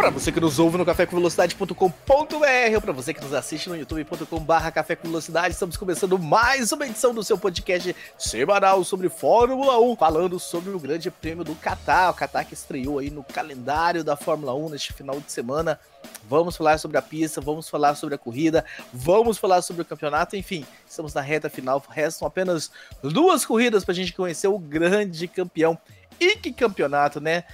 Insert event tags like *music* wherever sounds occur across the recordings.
Para você que nos ouve no cafécomvelocidade.com.br ou para você que nos assiste no youtube.com.br Café com Velocidade, estamos começando mais uma edição do seu podcast semanal sobre Fórmula 1, falando sobre o Grande Prêmio do Qatar, o Qatar que estreou aí no calendário da Fórmula 1 neste final de semana. Vamos falar sobre a pista, vamos falar sobre a corrida, vamos falar sobre o campeonato, enfim, estamos na reta final, restam apenas duas corridas para a gente conhecer o grande campeão. E que campeonato, né?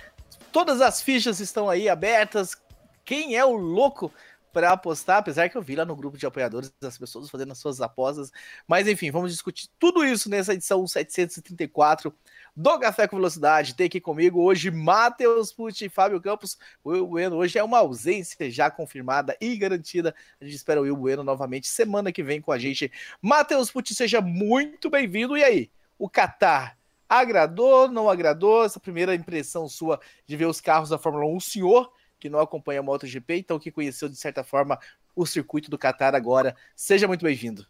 Todas as fichas estão aí abertas. Quem é o louco para apostar? Apesar que eu vi lá no grupo de apoiadores as pessoas fazendo as suas apostas. Mas enfim, vamos discutir tudo isso nessa edição 734 do Café com Velocidade. Tem aqui comigo hoje Matheus Pucci e Fábio Campos. O Will Bueno hoje é uma ausência já confirmada e garantida. A gente espera o Will Bueno novamente semana que vem com a gente. Matheus Pucci, seja muito bem-vindo. E aí, o Qatar Agradou, não agradou? Essa primeira impressão sua de ver os carros da Fórmula 1, o senhor que não acompanha a MotoGP, então que conheceu de certa forma o circuito do Qatar agora, seja muito bem-vindo.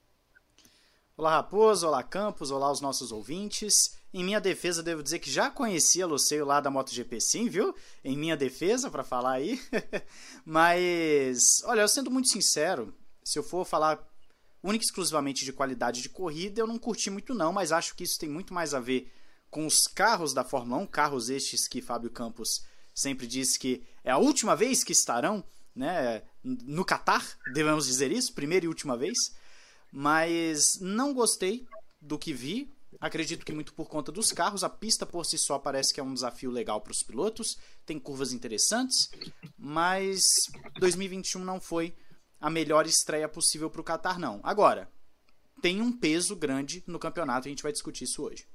Olá Raposo, olá Campos, olá os nossos ouvintes. Em minha defesa, devo dizer que já conhecia Luceio lá da MotoGP sim, viu? Em minha defesa, para falar aí. *laughs* Mas, olha, eu sendo muito sincero, se eu for falar única e exclusivamente de qualidade de corrida, eu não curti muito não, mas acho que isso tem muito mais a ver com os carros da Fórmula 1, carros estes que Fábio Campos sempre disse que é a última vez que estarão né, no Qatar, devemos dizer isso, primeira e última vez. Mas não gostei do que vi. Acredito que muito por conta dos carros. A pista por si só parece que é um desafio legal para os pilotos. Tem curvas interessantes. Mas 2021 não foi a melhor estreia possível para o Qatar, não. Agora, tem um peso grande no campeonato. A gente vai discutir isso hoje.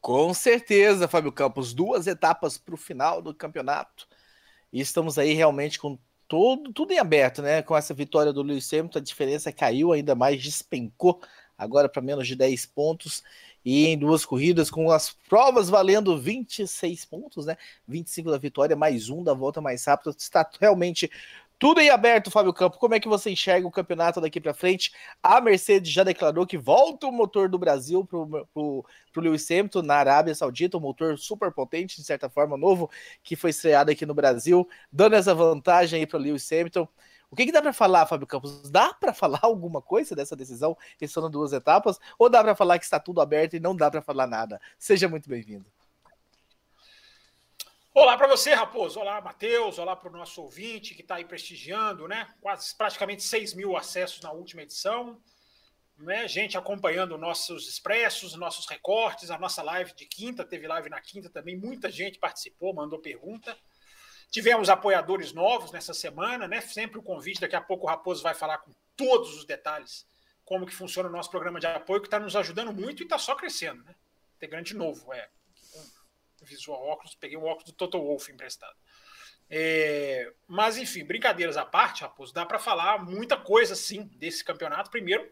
Com certeza, Fábio Campos. Duas etapas para o final do campeonato. E estamos aí realmente com todo, tudo em aberto, né? Com essa vitória do Lewis Hamilton, a diferença caiu ainda mais, despencou agora para menos de 10 pontos. E em duas corridas, com as provas valendo 26 pontos, né? 25 da vitória, mais um da volta mais rápida. Está realmente tudo em aberto, Fábio Campo. Como é que você enxerga o campeonato daqui para frente? A Mercedes já declarou que volta o motor do Brasil para o Lewis Hamilton na Arábia Saudita, um motor super potente, de certa forma, novo, que foi estreado aqui no Brasil, dando essa vantagem aí para o Lewis Hamilton. O que, que dá para falar, Fábio Campos? Dá para falar alguma coisa dessa decisão, restando duas etapas? Ou dá para falar que está tudo aberto e não dá para falar nada? Seja muito bem-vindo. Olá para você, Raposo. Olá, Matheus. Olá para o nosso ouvinte que está aí prestigiando, né? Quase praticamente 6 mil acessos na última edição. Né? Gente acompanhando nossos expressos, nossos recortes, a nossa live de quinta. Teve live na quinta também. Muita gente participou, mandou pergunta. Tivemos apoiadores novos nessa semana, né? Sempre o convite. Daqui a pouco o Raposo vai falar com todos os detalhes como que funciona o nosso programa de apoio, que está nos ajudando muito e está só crescendo, né? Integrante novo, é visual óculos, peguei o óculos do Toto Wolff emprestado. É, mas, enfim, brincadeiras à parte, Raposo, dá para falar muita coisa, sim, desse campeonato. Primeiro,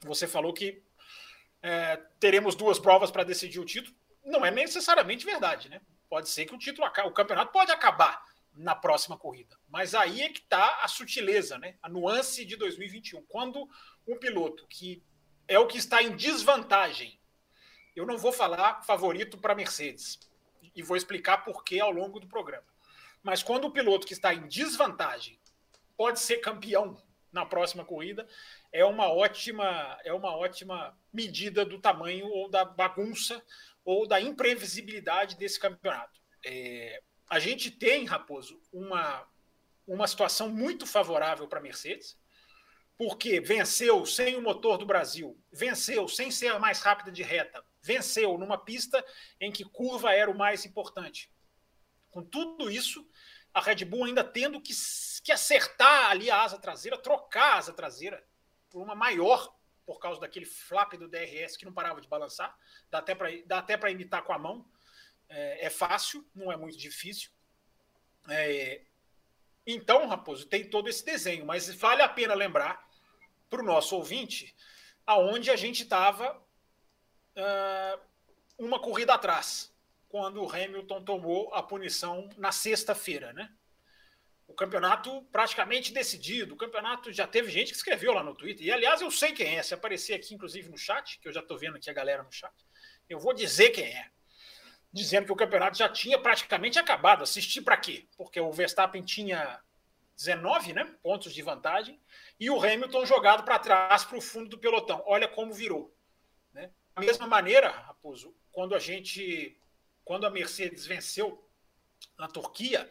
você falou que é, teremos duas provas para decidir o título. Não é necessariamente verdade, né? Pode ser que o título, o campeonato pode acabar na próxima corrida. Mas aí é que está a sutileza, né? A nuance de 2021. Quando um piloto que é o que está em desvantagem, eu não vou falar favorito para Mercedes, e vou explicar por que ao longo do programa. Mas quando o piloto que está em desvantagem pode ser campeão na próxima corrida, é uma ótima, é uma ótima medida do tamanho ou da bagunça ou da imprevisibilidade desse campeonato. É, a gente tem, Raposo, uma, uma situação muito favorável para Mercedes, porque venceu sem o motor do Brasil, venceu sem ser a mais rápida de reta, venceu numa pista em que curva era o mais importante. Com tudo isso, a Red Bull ainda tendo que, que acertar ali a asa traseira, trocar a asa traseira por uma maior, por causa daquele flap do DRS que não parava de balançar. Dá até para imitar com a mão. É, é, fácil, não é muito difícil. É, então, Raposo, tem todo esse desenho, mas vale a pena lembrar para o nosso ouvinte aonde a gente estava uh, uma corrida atrás. quando o Hamilton tomou a punição na sexta-feira, né? O campeonato praticamente decidido. O campeonato já teve gente que escreveu lá no Twitter. E aliás, eu sei quem é. Se aparecer aqui, inclusive, no chat, que eu já estou vendo aqui a galera no chat, eu vou dizer quem é. Dizendo que o campeonato já tinha praticamente acabado. Assistir para quê? Porque o Verstappen tinha 19 né, pontos de vantagem e o Hamilton jogado para trás, para o fundo do pelotão. Olha como virou. Da mesma maneira, Raposo, quando a gente, quando a Mercedes venceu na Turquia,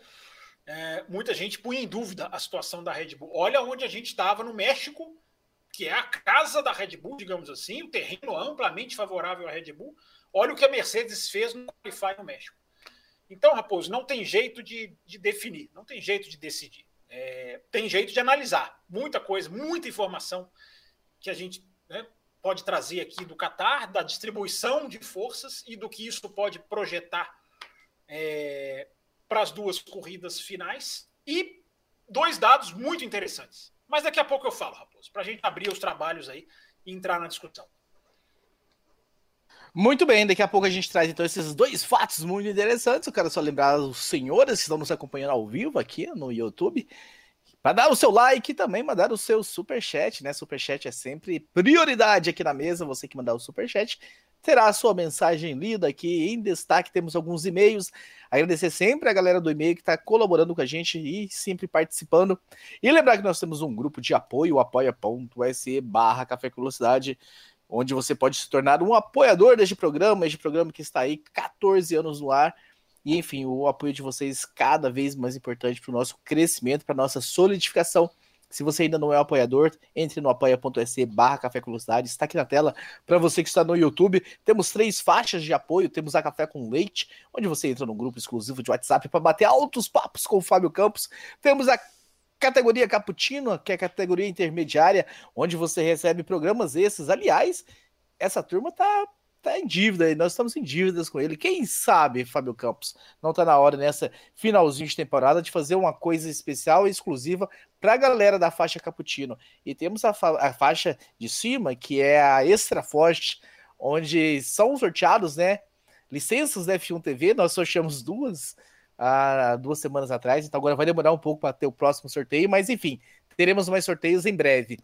é, muita gente punha em dúvida a situação da Red Bull. Olha onde a gente estava no México, que é a casa da Red Bull, digamos assim, o terreno amplamente favorável à Red Bull. Olha o que a Mercedes fez no Qualify no México. Então, Raposo, não tem jeito de, de definir, não tem jeito de decidir. É, tem jeito de analisar muita coisa, muita informação que a gente né, pode trazer aqui do Qatar, da distribuição de forças e do que isso pode projetar é, para as duas corridas finais. E dois dados muito interessantes. Mas daqui a pouco eu falo, Raposo, para a gente abrir os trabalhos aí e entrar na discussão. Muito bem, daqui a pouco a gente traz então esses dois fatos muito interessantes. Eu quero só lembrar os senhores que estão nos acompanhando ao vivo aqui no YouTube para dar o seu like e também mandar o seu super chat, né? Super chat é sempre prioridade aqui na mesa. Você que mandar o super chat terá a sua mensagem lida aqui em destaque. Temos alguns e-mails. Agradecer sempre a galera do e-mail que está colaborando com a gente e sempre participando. E lembrar que nós temos um grupo de apoio, apoia.se barra Café Velocidade onde você pode se tornar um apoiador deste programa, este programa que está aí 14 anos no ar. E enfim, o apoio de vocês cada vez mais importante para o nosso crescimento, para nossa solidificação. Se você ainda não é um apoiador, entre no apoia.se barra Café com Velocidade, está aqui na tela. Para você que está no YouTube, temos três faixas de apoio. Temos a Café com Leite, onde você entra no grupo exclusivo de WhatsApp para bater altos papos com o Fábio Campos. Temos a categoria Cappuccino, que é a categoria intermediária, onde você recebe programas esses. Aliás, essa turma tá, tá em dívida nós estamos em dívidas com ele. Quem sabe, Fábio Campos, não tá na hora nessa finalzinho de temporada de fazer uma coisa especial e exclusiva para a galera da faixa Cappuccino. E temos a, fa a faixa de cima, que é a Extra Forte, onde são sorteados, né? Licenças da F1 TV, nós sorteamos duas há duas semanas atrás, então agora vai demorar um pouco para ter o próximo sorteio, mas enfim, teremos mais sorteios em breve.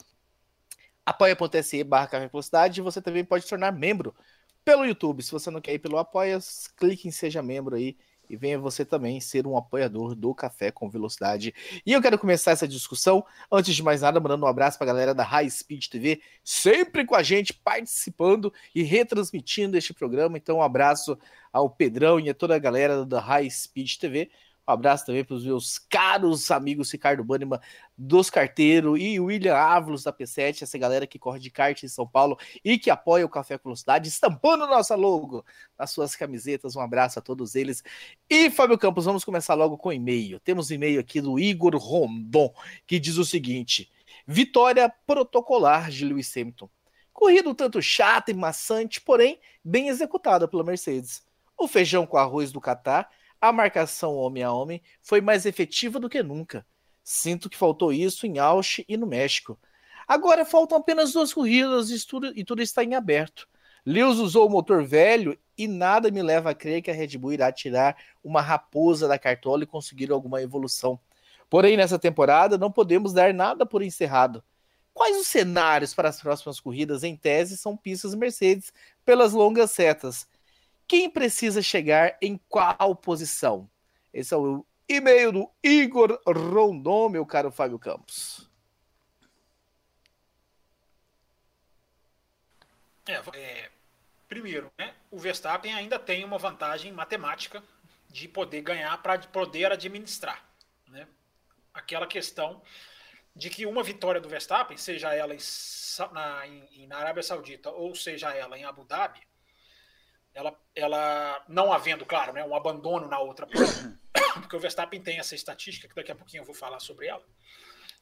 apoia.se barra Velocidade, você também pode se tornar membro pelo YouTube. Se você não quer ir pelo Apoia, clique em Seja Membro aí e venha você também ser um apoiador do Café com Velocidade. E eu quero começar essa discussão, antes de mais nada, mandando um abraço para a galera da High Speed TV, sempre com a gente, participando e retransmitindo este programa. Então, um abraço ao Pedrão e a toda a galera da High Speed TV. Um abraço também para os meus caros amigos Ricardo Banniman dos Carteiros e William Ávalos da P7, essa galera que corre de kart em São Paulo e que apoia o Café com Velocidade, estampando nossa logo nas suas camisetas. Um abraço a todos eles. E Fábio Campos, vamos começar logo com e-mail. Temos e-mail aqui do Igor Rondon, que diz o seguinte: Vitória protocolar de Lewis Hamilton. Corrida um tanto chata e maçante, porém bem executada pela Mercedes. O feijão com arroz do Qatar a marcação homem a homem foi mais efetiva do que nunca. Sinto que faltou isso em Ausch e no México. Agora faltam apenas duas corridas e tudo, e tudo está em aberto. Lewis usou o motor velho e nada me leva a crer que a Red Bull irá tirar uma raposa da cartola e conseguir alguma evolução. Porém, nessa temporada não podemos dar nada por encerrado. Quais os cenários para as próximas corridas? Em tese, são pistas Mercedes pelas longas setas. Quem precisa chegar em qual posição? Esse é o e-mail do Igor Rondon, meu caro Fábio Campos. É, é, primeiro, né, o Verstappen ainda tem uma vantagem matemática de poder ganhar para poder administrar. Né? Aquela questão de que uma vitória do Verstappen, seja ela em, na, em, na Arábia Saudita ou seja ela em Abu Dhabi, ela, ela não havendo, claro, né, um abandono na outra *coughs* prova, porque o Verstappen tem essa estatística, que daqui a pouquinho eu vou falar sobre ela.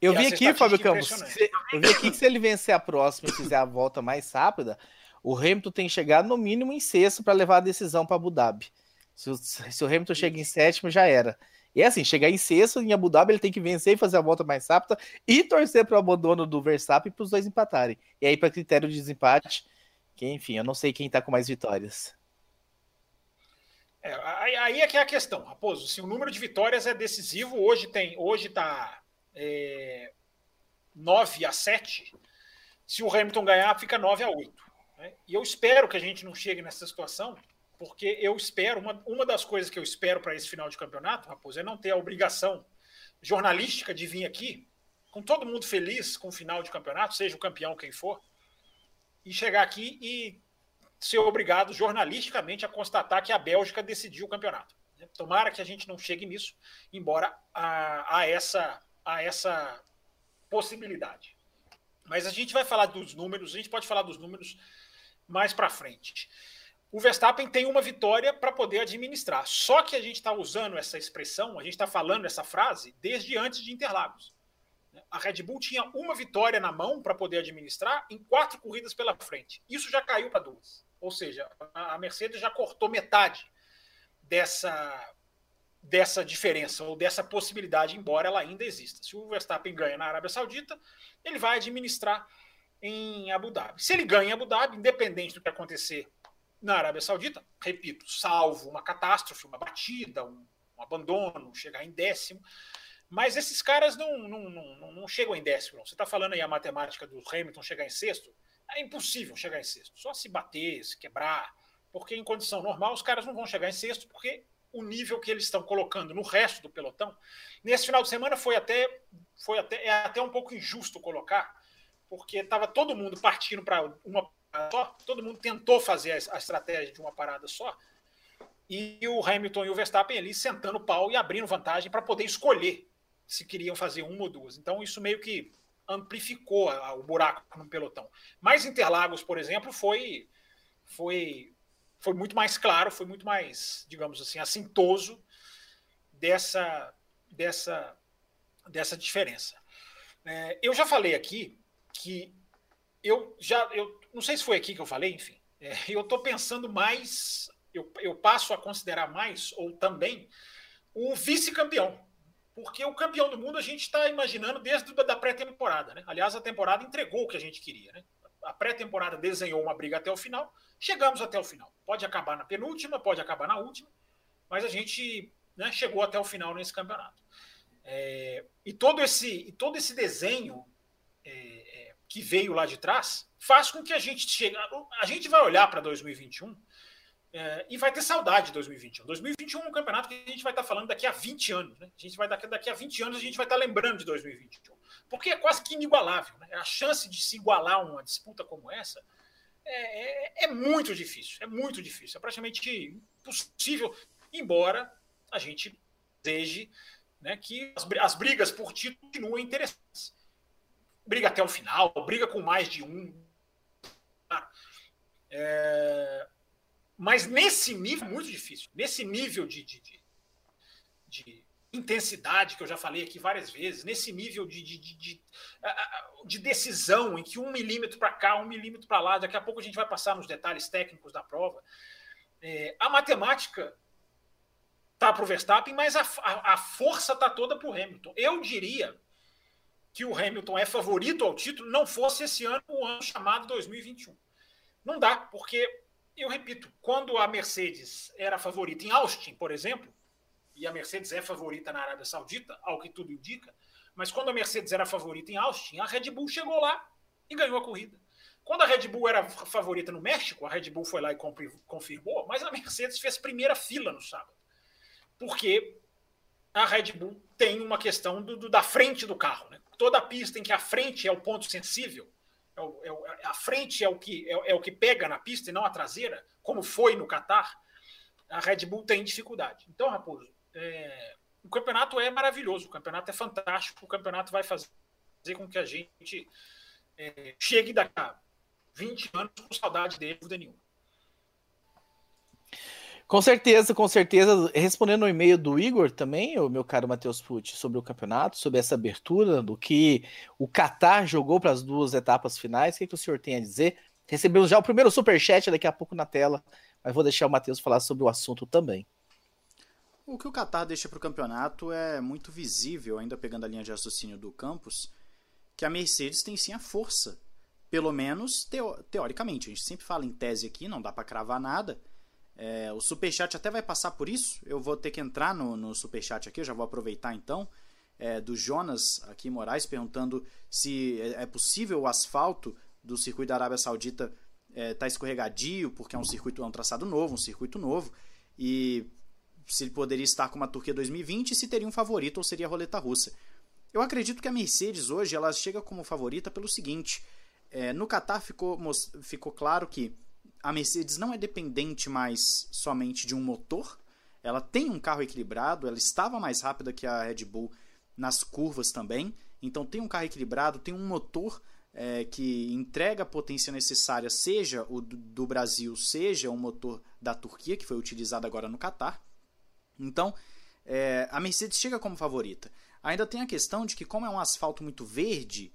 Eu vi aqui, Fábio Campos, se, eu vi aqui que se ele vencer a próxima e fizer a volta mais rápida, o Hamilton tem que chegar no mínimo em sexto para levar a decisão para Abu Dhabi. Se o, se o Hamilton chega em sétimo, já era. E é assim, chegar em sexto em Abu Dhabi, ele tem que vencer e fazer a volta mais rápida e torcer para o abandono do Verstappen para os dois empatarem. E aí, para critério de desempate, que enfim, eu não sei quem está com mais vitórias. É, aí é que é a questão, Raposo. Se o número de vitórias é decisivo, hoje tem, hoje está é, 9 a 7. Se o Hamilton ganhar, fica 9 a 8. Né? E eu espero que a gente não chegue nessa situação, porque eu espero, uma, uma das coisas que eu espero para esse final de campeonato, Raposo, é não ter a obrigação jornalística de vir aqui, com todo mundo feliz com o final de campeonato, seja o campeão quem for, e chegar aqui e ser obrigado jornalisticamente a constatar que a Bélgica decidiu o campeonato. Tomara que a gente não chegue nisso, embora a, a, essa, a essa possibilidade. Mas a gente vai falar dos números, a gente pode falar dos números mais para frente. O Verstappen tem uma vitória para poder administrar. Só que a gente está usando essa expressão, a gente está falando essa frase desde antes de Interlagos. A Red Bull tinha uma vitória na mão para poder administrar em quatro corridas pela frente. Isso já caiu para duas. Ou seja, a Mercedes já cortou metade dessa, dessa diferença ou dessa possibilidade, embora ela ainda exista. Se o Verstappen ganha na Arábia Saudita, ele vai administrar em Abu Dhabi. Se ele ganha em Abu Dhabi, independente do que acontecer na Arábia Saudita, repito, salvo uma catástrofe, uma batida, um, um abandono, chegar em décimo, mas esses caras não, não, não, não chegam em décimo. Não. Você está falando aí a matemática do Hamilton chegar em sexto? É impossível chegar em sexto. Só se bater, se quebrar. Porque em condição normal os caras não vão chegar em sexto, porque o nível que eles estão colocando no resto do pelotão. Nesse final de semana foi até, foi até, é até um pouco injusto colocar, porque estava todo mundo partindo para uma só, todo mundo tentou fazer a, a estratégia de uma parada só, e o Hamilton e o Verstappen ali sentando o pau e abrindo vantagem para poder escolher se queriam fazer uma ou duas. Então isso meio que amplificou o buraco no pelotão. Mas Interlagos, por exemplo, foi foi foi muito mais claro, foi muito mais, digamos assim, assintoso dessa dessa dessa diferença. É, eu já falei aqui que eu já eu não sei se foi aqui que eu falei, enfim, é, eu estou pensando mais, eu, eu passo a considerar mais ou também o vice-campeão porque o campeão do mundo a gente está imaginando desde a pré-temporada. Né? Aliás, a temporada entregou o que a gente queria. Né? A pré-temporada desenhou uma briga até o final, chegamos até o final. Pode acabar na penúltima, pode acabar na última, mas a gente né, chegou até o final nesse campeonato. É, e, todo esse, e todo esse desenho é, é, que veio lá de trás faz com que a gente chegue. A gente vai olhar para 2021 é, e vai ter saudade de 2021. 2021 é um campeonato que a gente vai estar falando daqui a 20 anos. Né? A gente vai daqui, daqui a 20 anos a gente vai estar lembrando de 2021. Porque é quase que inigualável. Né? A chance de se igualar uma disputa como essa é, é, é muito difícil. É muito difícil. É praticamente impossível, embora a gente deseje né, que as, as brigas por título continuem interessantes. Briga até o final, briga com mais de um. É, mas nesse nível, muito difícil. Nesse nível de, de, de, de intensidade, que eu já falei aqui várias vezes, nesse nível de, de, de, de decisão, em que um milímetro para cá, um milímetro para lá, daqui a pouco a gente vai passar nos detalhes técnicos da prova. É, a matemática tá para o Verstappen, mas a, a, a força tá toda para o Hamilton. Eu diria que o Hamilton é favorito ao título, não fosse esse ano o ano chamado 2021. Não dá, porque eu repito, quando a Mercedes era favorita em Austin, por exemplo, e a Mercedes é favorita na Arábia Saudita, ao que tudo indica, mas quando a Mercedes era favorita em Austin, a Red Bull chegou lá e ganhou a corrida. Quando a Red Bull era favorita no México, a Red Bull foi lá e confirmou, mas a Mercedes fez primeira fila no sábado. Porque a Red Bull tem uma questão do, do da frente do carro. Né? Toda pista em que a frente é o ponto sensível, é o, é o, é, a frente é o, que, é, é, o que pega na pista e não a traseira, como foi no Qatar, a Red Bull tem dificuldade. Então, Raposo, é, o campeonato é maravilhoso, o campeonato é fantástico, o campeonato vai fazer com que a gente é, chegue daqui a 20 anos com saudade dele, dúvida nenhuma. Com certeza, com certeza. Respondendo o e-mail do Igor também, o meu caro Matheus Pucci, sobre o campeonato, sobre essa abertura, do que o Qatar jogou para as duas etapas finais, o que, que o senhor tem a dizer? Recebemos já o primeiro superchat daqui a pouco na tela, mas vou deixar o Matheus falar sobre o assunto também. O que o Qatar deixa para o campeonato é muito visível, ainda pegando a linha de raciocínio do Campos, que a Mercedes tem sim a força. Pelo menos teo teoricamente. A gente sempre fala em tese aqui, não dá para cravar nada É, o Superchat até vai passar por isso. Eu vou ter que entrar no, no Superchat aqui, eu já vou aproveitar então. É, do Jonas aqui Moraes perguntando se é, é possível o asfalto do circuito da Arábia Saudita é, tá escorregadio, porque é um circuito, é um traçado novo, um circuito novo, e se ele poderia estar com uma Turquia 2020 e se teria um favorito ou seria a roleta russa. Eu acredito que a Mercedes hoje ela chega como favorita pelo seguinte: é, no Qatar ficou, ficou claro que a Mercedes não é dependente mais somente de um motor, ela tem um carro equilibrado, ela estava mais rápida que a Red Bull nas curvas também, então tem um carro equilibrado, tem um motor é, que entrega a potência necessária, seja o do Brasil, seja o motor da Turquia, que foi utilizado agora no Qatar. Então, é, a Mercedes chega como favorita. Ainda tem a questão de que, como é um asfalto muito verde,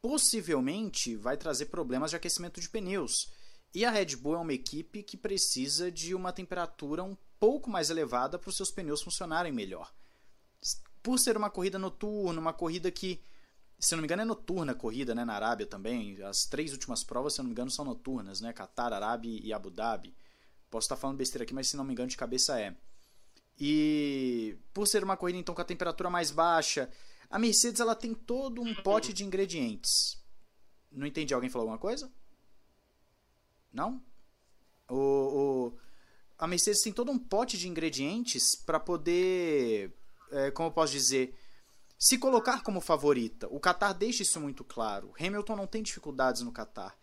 possivelmente vai trazer problemas de aquecimento de pneus. E a Red Bull é uma equipe que precisa de uma temperatura um pouco mais elevada para os seus pneus funcionarem melhor. Por ser uma corrida noturna, uma corrida que, se não me engano, é noturna a corrida né, na Arábia também. As três últimas provas, se não me engano, são noturnas, né? Qatar, Arábia e Abu Dhabi. Posso estar falando besteira aqui, mas se não me engano, de cabeça é. E por ser uma corrida então com a temperatura mais baixa, a Mercedes ela tem todo um pote de ingredientes. Não entendi, alguém falou alguma coisa? Não? O, o, a Mercedes tem todo um pote de ingredientes para poder, é, como eu posso dizer, se colocar como favorita. O Qatar deixa isso muito claro. Hamilton não tem dificuldades no Qatar.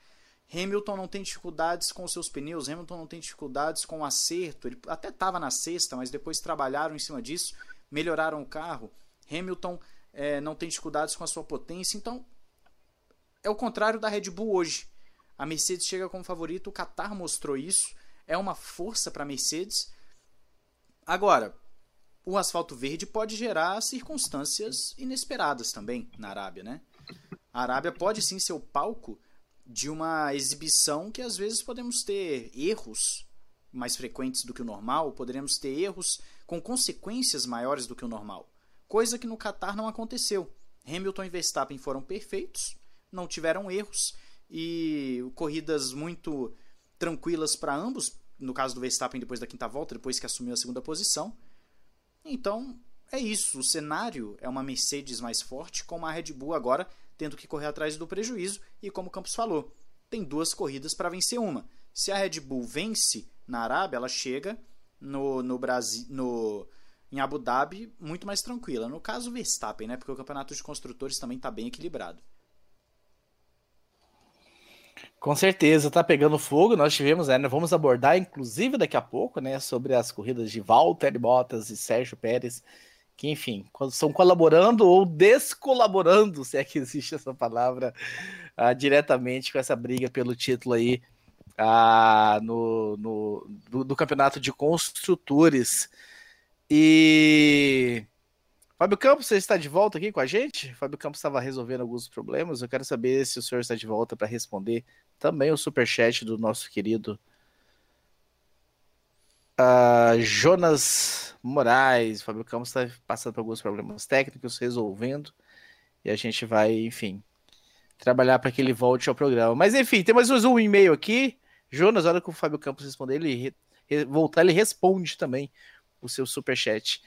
Hamilton não tem dificuldades com os seus pneus, Hamilton não tem dificuldades com o acerto. Ele até estava na sexta, mas depois trabalharam em cima disso, melhoraram o carro. Hamilton é, não tem dificuldades com a sua potência. Então, é o contrário da Red Bull hoje. A Mercedes chega como favorito, o Qatar mostrou isso, é uma força para a Mercedes. Agora, o asfalto verde pode gerar circunstâncias inesperadas também na Arábia, né? A Arábia pode sim ser o palco de uma exibição que às vezes podemos ter erros mais frequentes do que o normal, poderemos ter erros com consequências maiores do que o normal, coisa que no Qatar não aconteceu. Hamilton e Verstappen foram perfeitos, não tiveram erros e corridas muito tranquilas para ambos, no caso do Verstappen depois da quinta volta, depois que assumiu a segunda posição. Então, é isso, o cenário é uma Mercedes mais forte com uma Red Bull agora tendo que correr atrás do prejuízo, e como o Campos falou, tem duas corridas para vencer uma. Se a Red Bull vence na Arábia, ela chega no, no Brasil, no, em Abu Dhabi muito mais tranquila. No caso, Verstappen, né? Porque o campeonato de construtores também está bem equilibrado. Com certeza, tá pegando fogo. Nós tivemos, né? Vamos abordar, inclusive, daqui a pouco, né? Sobre as corridas de Valtteri Bottas e Sérgio Pérez que, enfim, estão colaborando ou descolaborando, se é que existe essa palavra, uh, diretamente com essa briga pelo título aí uh, no, no, do, do, campeonato de construtores. E. Fábio Campos, você está de volta aqui com a gente? Fábio Campos estava resolvendo alguns problemas. Eu quero saber se o senhor está de volta para responder também o superchat do nosso querido Uh, Jonas Moraes, Fábio Campos está passando por alguns problemas técnicos, resolvendo. E a gente vai, enfim, trabalhar para que ele volte ao programa. Mas enfim, tem mais um e-mail aqui. Jonas, a hora que o Fábio Campos responder, ele voltar, ele responde também o seu superchat.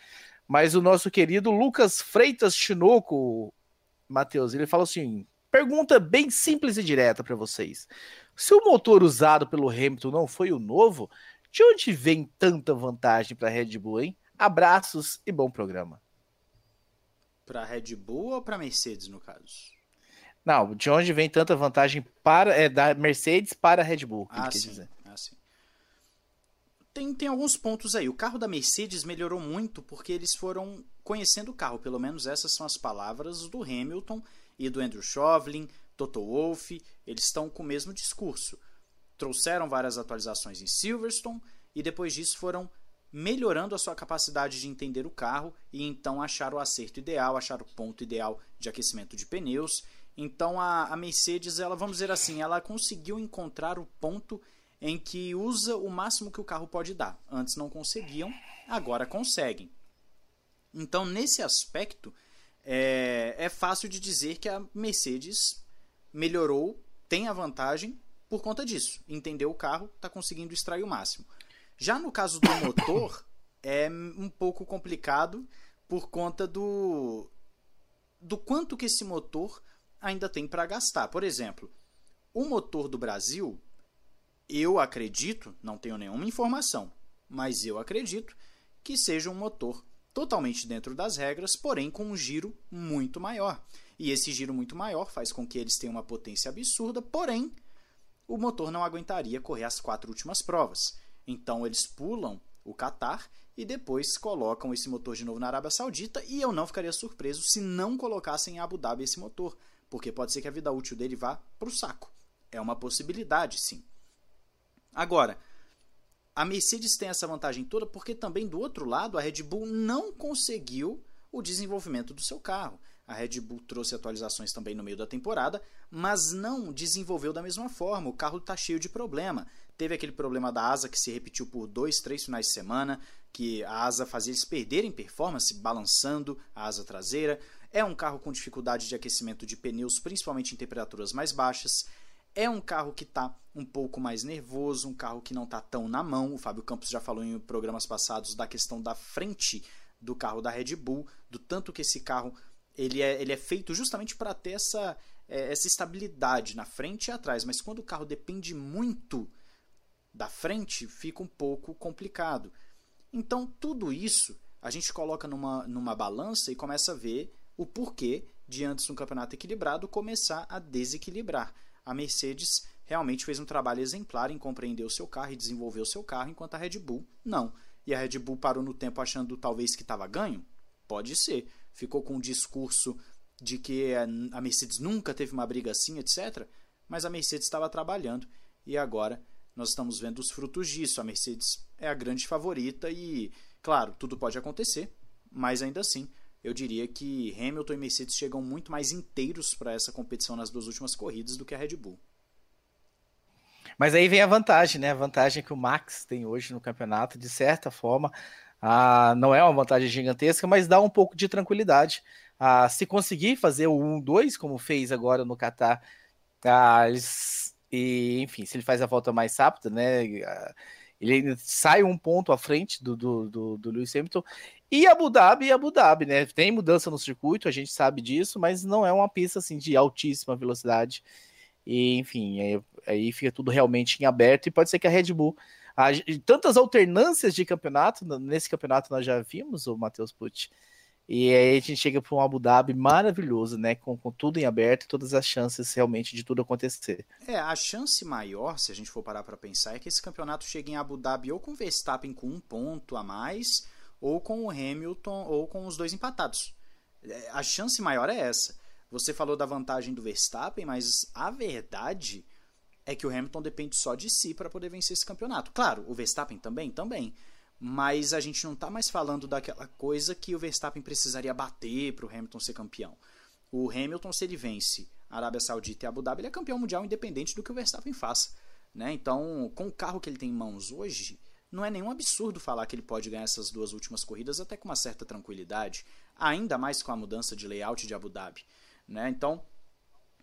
Mas o nosso querido Lucas Freitas Chinoco, Matheus, ele fala assim: pergunta bem simples e direta para vocês. Se o motor usado pelo Hamilton não foi o novo, de onde vem tanta vantagem para a Red Bull, hein? Abraços e bom programa. Para a Red Bull ou para a Mercedes, no caso? Não, de onde vem tanta vantagem para é, da Mercedes para a Red Bull? Ah sim, sim. Tem, tem alguns pontos aí. O carro da Mercedes melhorou muito porque eles foram conhecendo o carro. Pelo menos essas são as palavras do Hamilton e do Andrew Chauvelin, Toto Wolff. Eles estão com o mesmo discurso trouxeram várias atualizações em Silverstone e depois disso foram melhorando a sua capacidade de entender o carro e então achar o acerto ideal, achar o ponto ideal de aquecimento de pneus. Então a, a Mercedes, ela vamos dizer assim, ela conseguiu encontrar o ponto em que usa o máximo que o carro pode dar. Antes não conseguiam, agora conseguem. Então nesse aspecto é, é fácil de dizer que a Mercedes melhorou, tem a vantagem por conta disso. Entendeu o carro, está conseguindo extrair o máximo. Já no caso do *coughs* motor, é um pouco complicado por conta do do quanto que esse motor ainda tem para gastar. Por exemplo, o motor do Brasil, eu acredito, não tenho nenhuma informação, mas eu acredito que seja um motor totalmente dentro das regras, porém com um giro muito maior. E esse giro muito maior faz com que eles tenham uma potência absurda, porém o motor não aguentaria correr as quatro últimas provas. Então eles pulam o Qatar e depois colocam esse motor de novo na Arábia Saudita e eu não ficaria surpreso se não colocassem em Abu Dhabi esse motor, porque pode ser que a vida útil dele vá para o saco. É uma possibilidade, sim. Agora, a Mercedes tem essa vantagem toda porque também do outro lado a Red Bull não conseguiu o desenvolvimento do seu carro. A Red Bull trouxe atualizações também no meio da temporada, mas não desenvolveu da mesma forma. O carro está cheio de problema. Teve aquele problema da asa que se repetiu por dois, três finais de semana, que a asa fazia eles perderem performance, balançando a asa traseira. É um carro com dificuldade de aquecimento de pneus, principalmente em temperaturas mais baixas. É um carro que está um pouco mais nervoso, um carro que não está tão na mão. O Fábio Campos já falou em programas passados da questão da frente do carro da Red Bull, do tanto que esse carro ele é, ele é feito justamente para ter essa, é, essa estabilidade na frente e atrás. Mas quando o carro depende muito da frente, fica um pouco complicado. Então, tudo isso a gente coloca numa, numa balança e começa a ver o porquê de antes um campeonato equilibrado começar a desequilibrar. A Mercedes realmente fez um trabalho exemplar em compreender o seu carro e desenvolver o seu carro, enquanto a Red Bull não. E a Red Bull parou no tempo achando talvez que estava ganho? Pode ser ficou com um discurso de que a Mercedes nunca teve uma briga assim, etc. Mas a Mercedes estava trabalhando e agora nós estamos vendo os frutos disso. A Mercedes é a grande favorita e, claro, tudo pode acontecer, mas ainda assim, eu diria que Hamilton e Mercedes chegam muito mais inteiros para essa competição nas duas últimas corridas do que a Red Bull. Mas aí vem a vantagem, né? A vantagem que o Max tem hoje no campeonato, de certa forma, ah, não é uma vantagem gigantesca, mas dá um pouco de tranquilidade. Ah, se conseguir fazer o 1-2, como fez agora no Qatar, ah, e, enfim, se ele faz a volta mais rápida, né? Ele sai um ponto à frente do, do, do, do Lewis Hamilton. E Abu Dhabi, Abu Dhabi, né? Tem mudança no circuito, a gente sabe disso, mas não é uma pista assim de altíssima velocidade. E, enfim, aí, aí fica tudo realmente em aberto e pode ser que a Red Bull a, tantas alternâncias de campeonato, nesse campeonato nós já vimos, o Matheus Pucci. E aí a gente chega para um Abu Dhabi maravilhoso, né? Com, com tudo em aberto e todas as chances realmente de tudo acontecer. É, a chance maior, se a gente for parar para pensar, é que esse campeonato chegue em Abu Dhabi ou com Verstappen com um ponto a mais, ou com o Hamilton, ou com os dois empatados. É, a chance maior é essa. Você falou da vantagem do Verstappen, mas a verdade é que o Hamilton depende só de si para poder vencer esse campeonato. Claro, o Verstappen também, também. Mas a gente não está mais falando daquela coisa que o Verstappen precisaria bater para o Hamilton ser campeão. O Hamilton, se ele vence a Arábia Saudita e Abu Dhabi, ele é campeão mundial independente do que o Verstappen faça. Né? Então, com o carro que ele tem em mãos hoje, não é nenhum absurdo falar que ele pode ganhar essas duas últimas corridas até com uma certa tranquilidade, ainda mais com a mudança de layout de Abu Dhabi. Né? Então,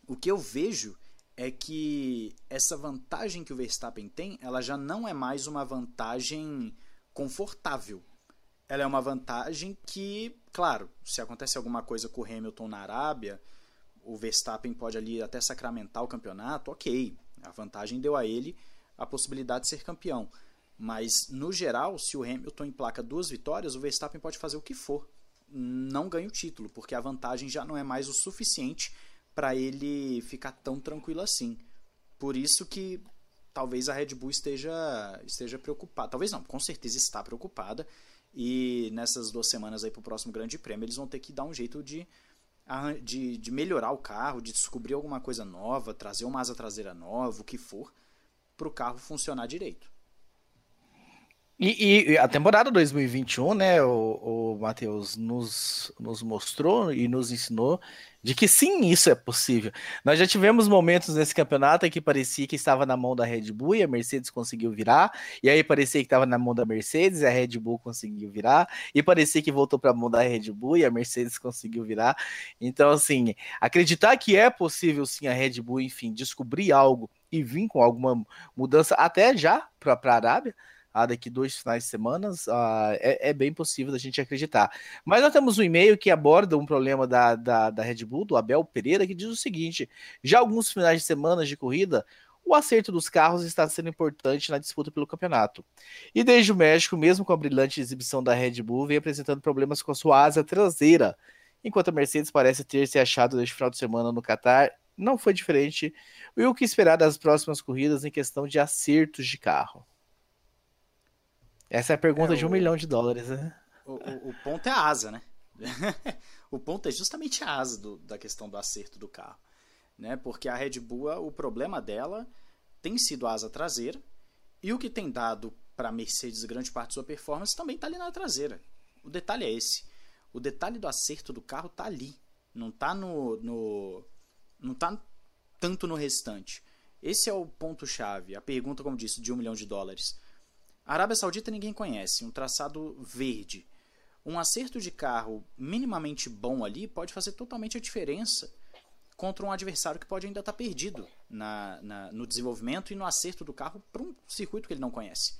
o que eu vejo é que essa vantagem que o Verstappen tem, ela já não é mais uma vantagem confortável. Ela é uma vantagem que, claro, se acontece alguma coisa com o Hamilton na Arábia, o Verstappen pode ali até sacramentar o campeonato, ok. A vantagem deu a ele a possibilidade de ser campeão. Mas, no geral, se o Hamilton emplaca duas vitórias, o Verstappen pode fazer o que for. Não ganha o título, porque a vantagem já não é mais o suficiente para ele ficar tão tranquilo assim. Por isso que talvez a Red Bull esteja, esteja preocupada. Talvez não, com certeza está preocupada. E nessas duas semanas aí para o próximo Grande Prêmio, eles vão ter que dar um jeito de, de, de melhorar o carro, de descobrir alguma coisa nova, trazer uma asa traseira nova, o que for, para o carro funcionar direito. E, e, a temporada 2021, né, o, o Matheus nos, nos mostrou e nos ensinou de que sim, isso é possível. Nós já tivemos momentos nesse campeonato em que parecia que estava na mão da Red Bull e a Mercedes conseguiu virar, e aí parecia que estava na mão da Mercedes e a Red Bull conseguiu virar, e parecia que voltou para a mão da Red Bull e a Mercedes *laughs* conseguiu virar. Então, assim, acreditar que é possível sim a Red Bull, enfim, descobrir algo e vir com alguma mudança, até já para a Arábia daqui dois finais de semana, ah, é, é, bem possível da gente acreditar. Mas nós temos um e-mail que aborda um problema da, da, da Red Bull, do Abel Pereira, que diz o seguinte: já alguns finais de semana de corrida, o acerto dos carros está sendo importante na disputa pelo campeonato. E desde o México, mesmo com a brilhante exibição da Red Bull, vem apresentando problemas com a sua asa traseira, enquanto a Mercedes parece ter se achado neste final de semana no Qatar, não foi diferente. E o que esperar das próximas corridas em questão de acertos de carro? Essa é a pergunta é, de um milhão de dólares, né? O, o, o, ponto é a asa, né? *laughs* o ponto é justamente a asa do, da questão do acerto do carro né? Porque a Red Bull, o problema dela tem sido a asa traseira e o que tem dado para a Mercedes grande parte da sua performance também está ali na traseira. O detalhe é esse. O detalhe do acerto do carro está ali, não está no, no não tá tanto no restante. Esse é o ponto chave. A pergunta, como disse, de um milhão de dólares. A Arábia Saudita ninguém conhece, um traçado verde. Um acerto de carro minimamente bom ali pode fazer totalmente a diferença contra um adversário que pode ainda estar tá perdido na, na, no desenvolvimento e no acerto do carro para um circuito que ele não conhece.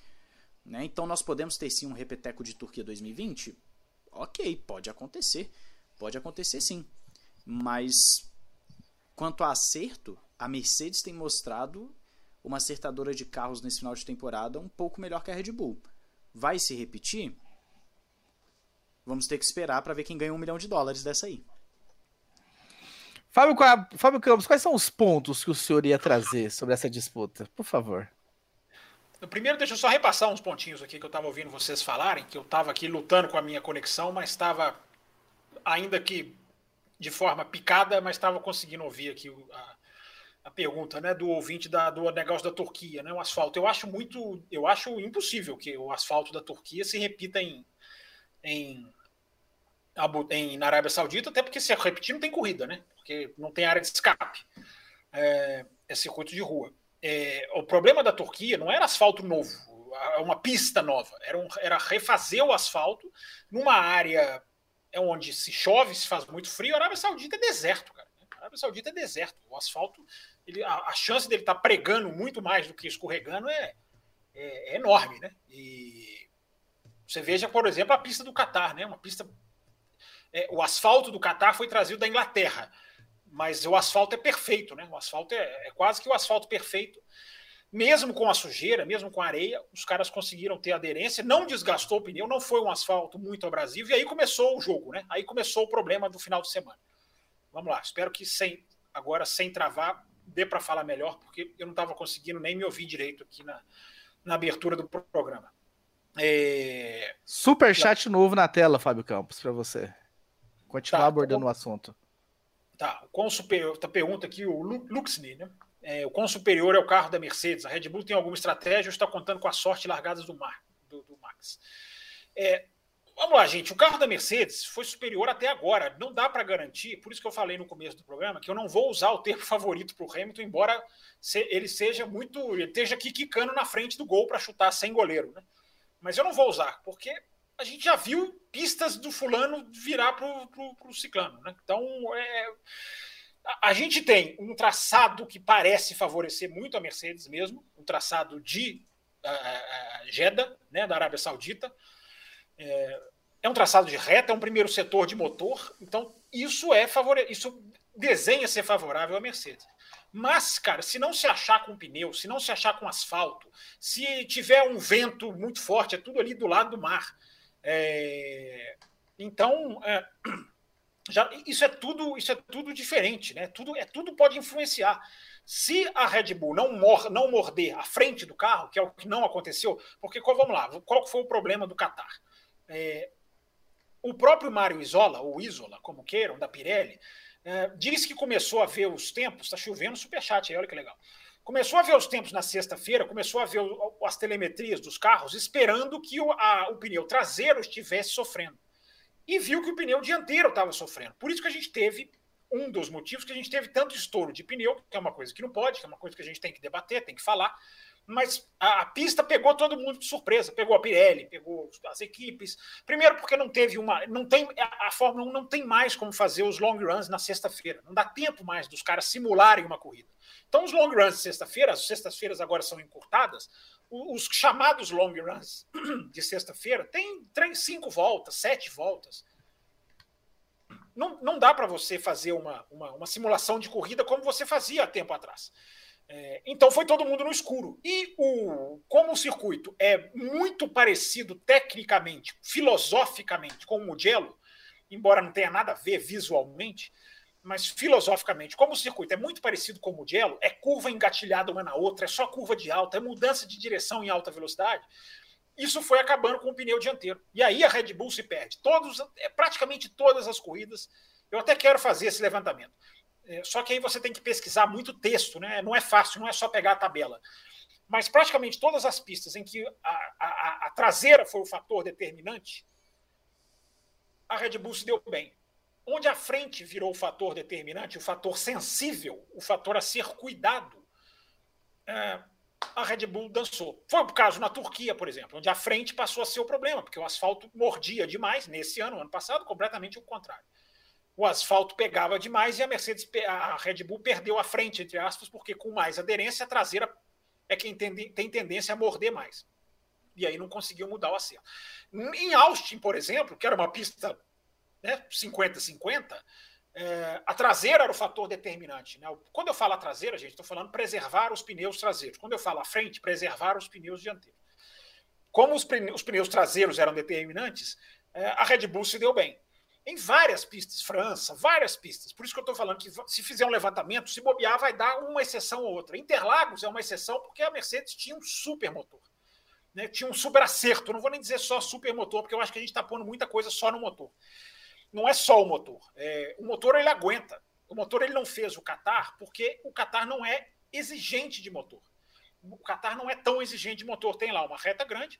Né? Então nós podemos ter sim um repeteco de Turquia 2020? Ok, pode acontecer. Pode acontecer sim. Mas quanto a acerto, a Mercedes tem mostrado uma acertadora de carros nesse final de temporada um pouco melhor que a Red Bull. Vai se repetir? Vamos ter que esperar para ver quem ganha um milhão de dólares dessa aí. Fábio, Fábio Campos, quais são os pontos que o senhor ia trazer sobre essa disputa? Por favor. Primeiro, deixa eu só repassar uns pontinhos aqui que eu estava ouvindo vocês falarem, que eu estava aqui lutando com a minha conexão, mas estava, ainda que de forma picada, mas estava conseguindo ouvir aqui a, a, pergunta né, do ouvinte da, do negócio da Turquia, né, o asfalto. Eu acho muito, eu acho impossível que o asfalto da Turquia se repita em, em, em na Arábia Saudita, até porque se repetir não tem corrida, né? porque não tem área de escape. É, é circuito de rua. É, o problema da Turquia não era asfalto novo, uma pista nova, era, um, era refazer o asfalto numa área onde se chove, se faz muito frio. A Arábia Saudita é deserto, cara. A Arábia Saudita é deserto. O asfalto, ele, a, a chance dele estar tá pregando muito mais do que escorregando é, é, é enorme, né? E você veja, por exemplo, a pista do Catar, né? Uma pista. É, o asfalto do Catar foi trazido da Inglaterra mas o asfalto é perfeito, né? O asfalto é, é, quase que o asfalto perfeito. Mesmo com a sujeira, mesmo com a areia, os caras conseguiram ter aderência, não desgastou o pneu, não foi um asfalto muito abrasivo, e aí começou o jogo, né? Aí começou o problema do final de semana. Vamos lá, espero que sem agora sem travar dê para falar melhor, porque eu não estava conseguindo nem me ouvir direito aqui na, na abertura do programa. É... Super chat novo na tela, Fábio Campos, para você. Continuar tá, abordando tá o assunto. Tá, o quão superior, tá pergunta aqui o Luxney, né? É, o quão superior é o carro da Mercedes? A Red Bull tem alguma estratégia ou está contando com a sorte largadas do, Mar, do, do Max? É, vamos lá, gente. O carro da Mercedes foi superior até agora. Não dá para garantir, por isso que eu falei no começo do programa, que eu não vou usar o termo *laughs* favorito para o Hamilton, embora ele seja muito. ele esteja aqui quicando na frente do gol para chutar sem goleiro. Né? Mas eu não vou usar, porque a gente já viu pistas do fulano virar para o ciclano. Né? Então, é, a, gente tem um traçado que parece favorecer muito a Mercedes mesmo, um traçado de uh, Jeddah, né, da Arábia Saudita. É, é, um traçado de reta, é um primeiro setor de motor, então isso é favore... isso desenha ser favorável à Mercedes. Mas, cara, se não se achar com pneu, se não se achar com asfalto, se tiver um vento muito forte, é tudo ali do lado do mar é, então, é, *clears throat* já, isso é tudo isso é tudo diferente, né? Tudo é tudo pode influenciar. Se a Red Bull não, mor, não morder a frente do carro, que é o que não aconteceu, porque vamos lá, qual foi o problema do Qatar? É, o próprio Mário Isola, ou Isola, como queiram, da Pirelli, é, disse que começou a ver os tempos, está chovendo superchat aí, olha que legal começou a ver os tempos na sexta-feira, começou a ver o, as telemetrias dos carros, esperando que o, a, o pneu traseiro estivesse sofrendo. E viu que o pneu dianteiro estava sofrendo. Por isso que a gente teve, um dos motivos que a gente teve tanto estouro de pneu, que é uma coisa que não pode, que é uma coisa que a gente tem que debater, tem que falar. Mas a, a, pista pegou todo mundo de surpresa, pegou a Pirelli, pegou as equipes. Primeiro porque não teve uma, não tem a, a Fórmula 1 não tem mais como fazer os long runs na sexta-feira. Não dá tempo mais dos caras simularem uma corrida. Então os long runs de sexta-feira, as sextas-feiras agora são encurtadas, os, os chamados long runs *clears throat* de sexta-feira tem três, cinco voltas, sete voltas. Não, não dá para você fazer uma, uma, uma simulação de corrida como você fazia há tempo atrás. É, então foi todo mundo no escuro. E o, como o circuito é muito parecido tecnicamente, filosoficamente com o Mugello, embora não tenha nada a ver visualmente, mas filosoficamente, como o circuito é muito parecido com o Mugello, é curva engatilhada uma na outra, é só curva de alta, é mudança de direção em alta velocidade. Isso foi acabando com o pneu dianteiro. E aí a Red Bull se perde. Todos, é, praticamente todas as corridas. Eu até quero fazer esse levantamento. É, só que aí você tem que pesquisar muito texto, né? Não é fácil, não é só pegar a tabela. Mas praticamente todas as pistas em que a, a, a traseira foi o fator determinante, a Red Bull se deu bem. Onde a frente virou o fator determinante, o fator sensível, o fator a ser cuidado, é, a Red Bull dançou. Foi o caso na Turquia, por exemplo, onde a frente passou a ser o problema, porque o asfalto mordia demais nesse ano, ano passado, completamente o contrário o asfalto pegava demais e a Mercedes, a Red Bull perdeu a frente, entre aspas, porque com mais aderência, a traseira é quem tem, tendência a morder mais. E aí não conseguiu mudar o acerto. Em Austin, por exemplo, que era uma pista 50-50, né, é, a traseira era o fator determinante. Né? Quando eu falo a traseira, gente, estou falando preservar os pneus traseiros. Quando eu falo a frente, preservar os pneus dianteiros. Como os, os pneus traseiros eram determinantes, é, a Red Bull se deu bem em várias pistas, França, várias pistas. Por isso que eu estou falando que se fizer um levantamento, se bobear, vai dar uma exceção ou outra. Interlagos é uma exceção porque a Mercedes tinha um super motor. Né? Tinha um super acerto. Não vou nem dizer só super motor, porque eu acho que a gente está pondo muita coisa só no motor. Não é só o motor. É, o motor ele aguenta. O motor ele não fez o Qatar porque o Qatar não é exigente de motor. O Qatar não é tão exigente de motor. Tem lá uma reta grande,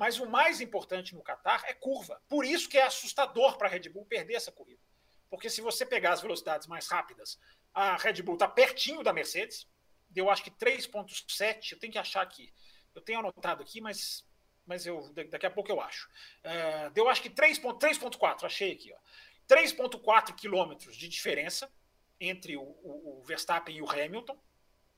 mas o mais importante no Qatar é curva. Por isso que é assustador para a Red Bull perder essa corrida. Porque se você pegar as velocidades mais rápidas, a Red Bull está pertinho da Mercedes. Deu acho que 3,7. Eu tenho que achar aqui. Eu tenho anotado aqui, mas, mas eu, daqui a pouco eu acho. Uh, deu acho que 3,4. Achei aqui. 3,4 quilômetros de diferença entre o, o, o, Verstappen e o Hamilton.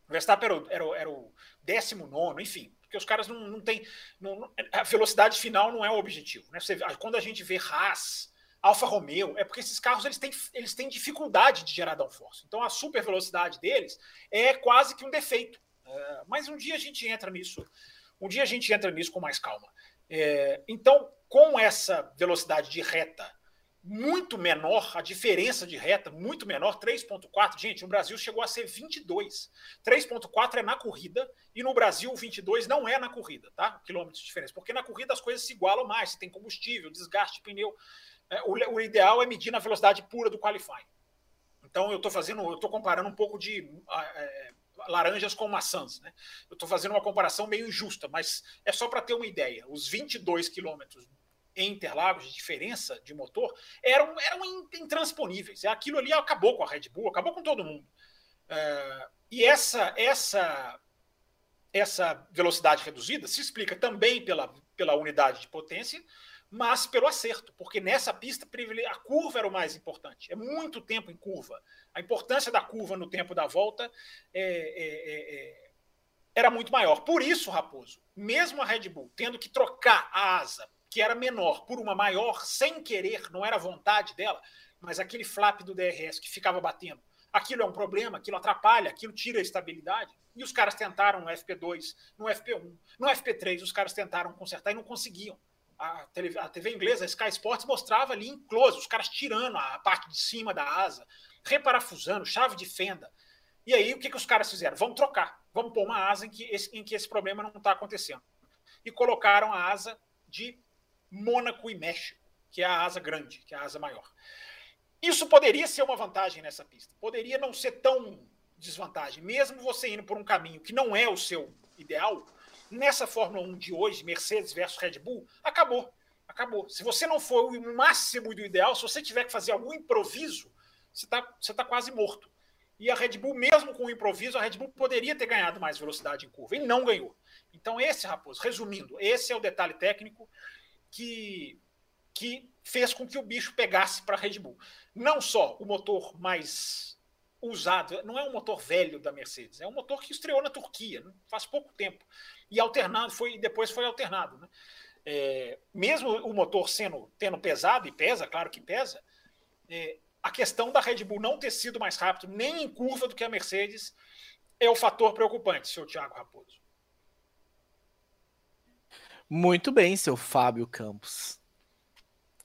O Verstappen era o, era, era o 19, enfim porque os caras não, não têm. Não, a velocidade final não é o objetivo. Né? Você, quando a gente vê Haas, Alfa Romeo, é porque esses carros eles têm, eles têm dificuldade de gerar downforce. Então a super velocidade deles é quase que um defeito. É, mas um dia a gente entra nisso. Um dia a gente entra nisso com mais calma. É, então, com essa velocidade de reta muito menor, a diferença de reta muito menor, 3.4. Gente, no Brasil chegou a ser 22. 3.4 é na corrida e no Brasil 22 não é na corrida, tá? Quilômetros de diferença, porque na corrida as coisas se igualam mais, tem combustível, desgaste de pneu. É, o, o, ideal é medir na velocidade pura do qualifying. Então eu estou fazendo, eu estou comparando um pouco de é, laranjas com maçãs, né? Eu estou fazendo uma comparação meio injusta, mas é só para ter uma ideia. Os 22 quilômetros em Interlagos de diferença de motor eram, eram intransponíveis. Aquilo ali acabou com a Red Bull, acabou com todo mundo. Uh, e essa, essa, essa velocidade reduzida se explica também pela, pela unidade de potência, mas pelo acerto, porque nessa pista a curva era o mais importante. É muito tempo em curva. A importância da curva no tempo da volta é, é, é, é era muito maior. Por isso, Raposo, mesmo a Red Bull tendo que trocar a asa que era menor por uma maior, sem querer, não era vontade dela, mas aquele flap do DRS que ficava batendo. Aquilo é um problema, aquilo atrapalha, aquilo tira a estabilidade. E os caras tentaram no FP2, no FP1, no FP3, os caras tentaram consertar e não conseguiam. A TV, a TV inglesa, a Sky Sports, mostrava ali em close, os caras tirando a parte de cima da asa, reparafusando, chave de fenda. E aí, o que, que os caras fizeram? Vamos trocar, vamos pôr uma asa em que esse, em que esse problema não está acontecendo. E colocaram a asa de Mônaco e México, que é a asa grande, que é a asa maior. Isso poderia ser uma vantagem nessa pista. Poderia não ser tão desvantagem. Mesmo você indo por um caminho que não é o seu ideal, nessa Fórmula 1 de hoje, Mercedes versus Red Bull, acabou. Acabou. Se você não for o máximo do ideal, se você tiver que fazer algum improviso, você está você tá quase morto. E a Red Bull, mesmo com o improviso, a Red Bull poderia ter ganhado mais velocidade em curva e não ganhou. Então, esse, Raposo, resumindo, esse é o detalhe técnico que, que fez com que o bicho pegasse para a Red Bull. Não só o motor mais usado, não é um motor velho da Mercedes, é um motor que estreou na Turquia, né? faz pouco tempo. E alternado, foi, depois foi alternado. Né? É, mesmo o motor sendo tendo pesado, e pesa, claro que pesa, é, a questão da Red Bull não ter sido mais rápido, nem em curva do que a Mercedes, é o fator preocupante, seu Thiago Raposo. Muito bem, seu Fábio Campos.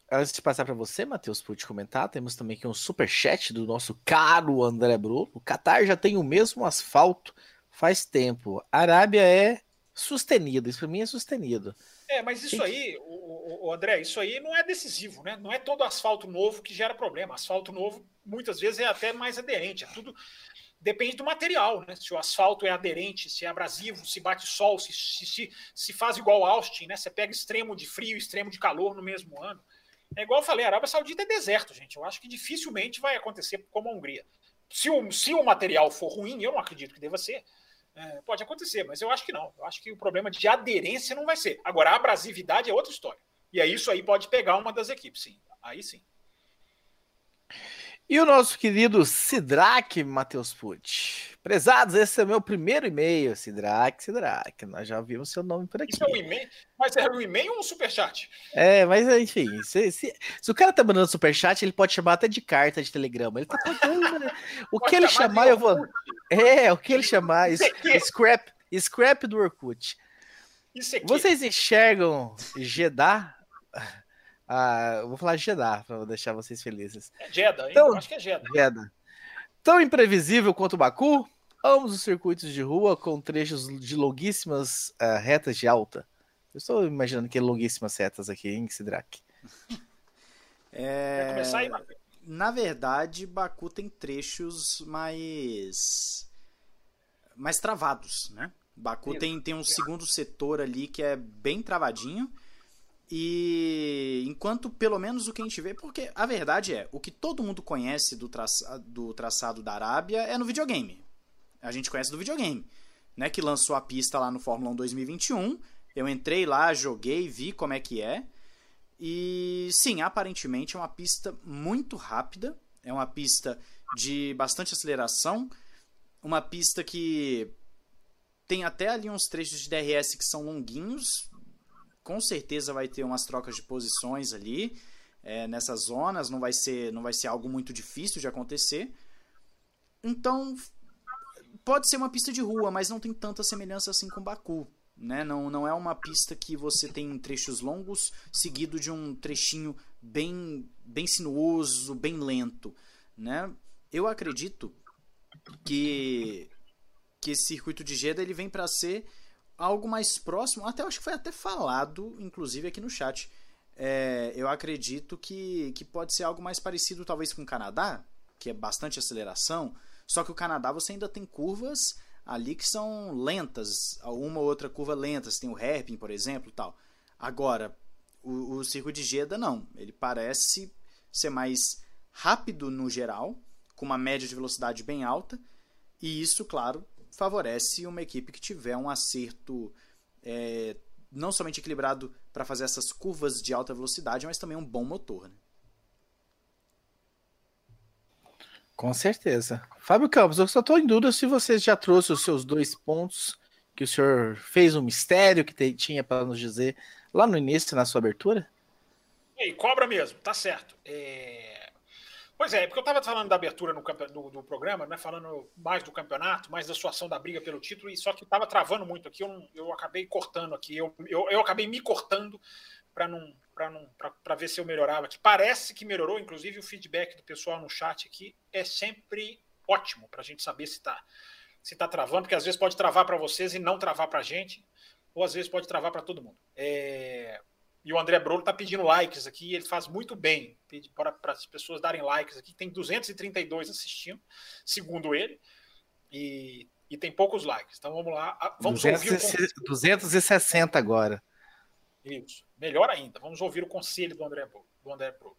Antes de passar para você, Matheus, pude comentar, temos também aqui um super chat do nosso caro André Bruno. O Qatar já tem o mesmo asfalto faz tempo. A Arábia é sustenido, isso para mim é sustenido. É, mas isso aí, o, o, André, isso aí não é decisivo, né? Não é todo asfalto novo que gera problema. Asfalto novo muitas vezes é até mais aderente. É tudo depende do material, né? Se o asfalto é aderente, se é abrasivo, se bate sol, se, se, se, faz igual Austin, né? Você pega extremo de frio, extremo de calor no mesmo ano. É igual eu falei, a Arábia Saudita é deserto, gente. Eu acho que dificilmente vai acontecer como a Hungria. Se o, se o material for ruim, eu não acredito que deva ser, é, pode acontecer, mas eu acho que não. Eu acho que o problema de aderência não vai ser. Agora, a abrasividade é outra história. E aí isso aí pode pegar uma das equipes, sim. Aí sim. E o nosso querido Sidraque Matheus Pucci. Prezados, esse é o meu primeiro e-mail, Sidraque, Sidraque. Nós já vimos seu nome por aqui. Isso é um e-mail? Mas é um e-mail ou um superchat? É, mas enfim, se, se, se, o cara tá mandando superchat, ele pode chamar até de carta de telegrama. Ele tá falando, né? *laughs* O que ele chamar, eu vou. É, o que ele chamar. scrap, scrap do Orkut. Vocês enxergam Jeddah? Ah, vou falar Jeddah para deixar vocês felizes. É Jeddah, então, acho que é Jeddah. Jeddah. Tão imprevisível quanto o Baku, ambos os circuitos de rua com trechos de longuíssimas uh, retas de alta. Eu estou imaginando que é longuíssimas retas aqui, hein, Sidrak? *laughs* É... começar aí, Na verdade, Baku tem trechos mais mais travados, né? Baku tem, tem um segundo setor ali que é bem travadinho e enquanto pelo menos o que a gente vê, porque a verdade é, o que todo mundo conhece do, traça, do traçado da Arábia é no videogame. A gente conhece do videogame, né? Que lançou a pista lá no Fórmula 1 2021. Eu entrei lá, joguei, vi como é que é. E sim, aparentemente é uma pista muito rápida, é uma pista de bastante aceleração, uma pista que tem até ali uns trechos de DRS que são longuinhos, com certeza vai ter umas trocas de posições ali é, nessas zonas, não vai ser não vai ser algo muito difícil de acontecer. Então pode ser uma pista de rua, mas não tem tanta semelhança assim com Baku. Né? Não, não é uma pista que você tem trechos longos seguido de um trechinho bem, bem sinuoso, bem lento. Né? Eu acredito que, que esse circuito de Jeddah ele vem para ser algo mais próximo, até acho que foi até falado, inclusive aqui no chat. É, eu acredito que, que pode ser algo mais parecido, talvez, com o Canadá, que é bastante aceleração. Só que o Canadá você ainda tem curvas ali que são lentas, uma ou outra curva lenta. Você tem o hairpin, por exemplo, tal. Agora, o, o de Jeddah não. Ele parece ser mais rápido no geral, com uma média de velocidade bem alta. E isso, claro, favorece uma equipe que tiver um acerto é, não somente equilibrado para fazer essas curvas de alta velocidade, mas também um bom motor. Né? Com certeza. Fábio Campos, eu só estou em dúvida se você já trouxe os seus dois pontos que o senhor fez um mistério que te, tinha para nos dizer lá no início, na sua abertura. E cobra mesmo, tá certo. É... Pois é, porque eu estava falando da abertura no, do, do, programa, né, falando mais do campeonato, mais da situação da briga pelo título, e só que estava travando muito aqui, eu, eu acabei cortando aqui, eu, eu, eu acabei me cortando para não para ver se eu melhorava aqui. Parece que melhorou, inclusive o feedback do pessoal no chat aqui é sempre ótimo para a gente saber se está se tá travando, porque às vezes pode travar para vocês e não travar para a gente, ou às vezes pode travar para todo mundo. É, e o André Brolo está pedindo likes aqui, ele faz muito bem para as pessoas darem likes aqui. Tem 232 assistindo, segundo ele, e, e tem poucos likes. Então vamos lá. Ah, vamos 200, ouvir o 260 agora. Isso, melhor ainda. Vamos ouvir o conselho do André Brolo. do André Pro.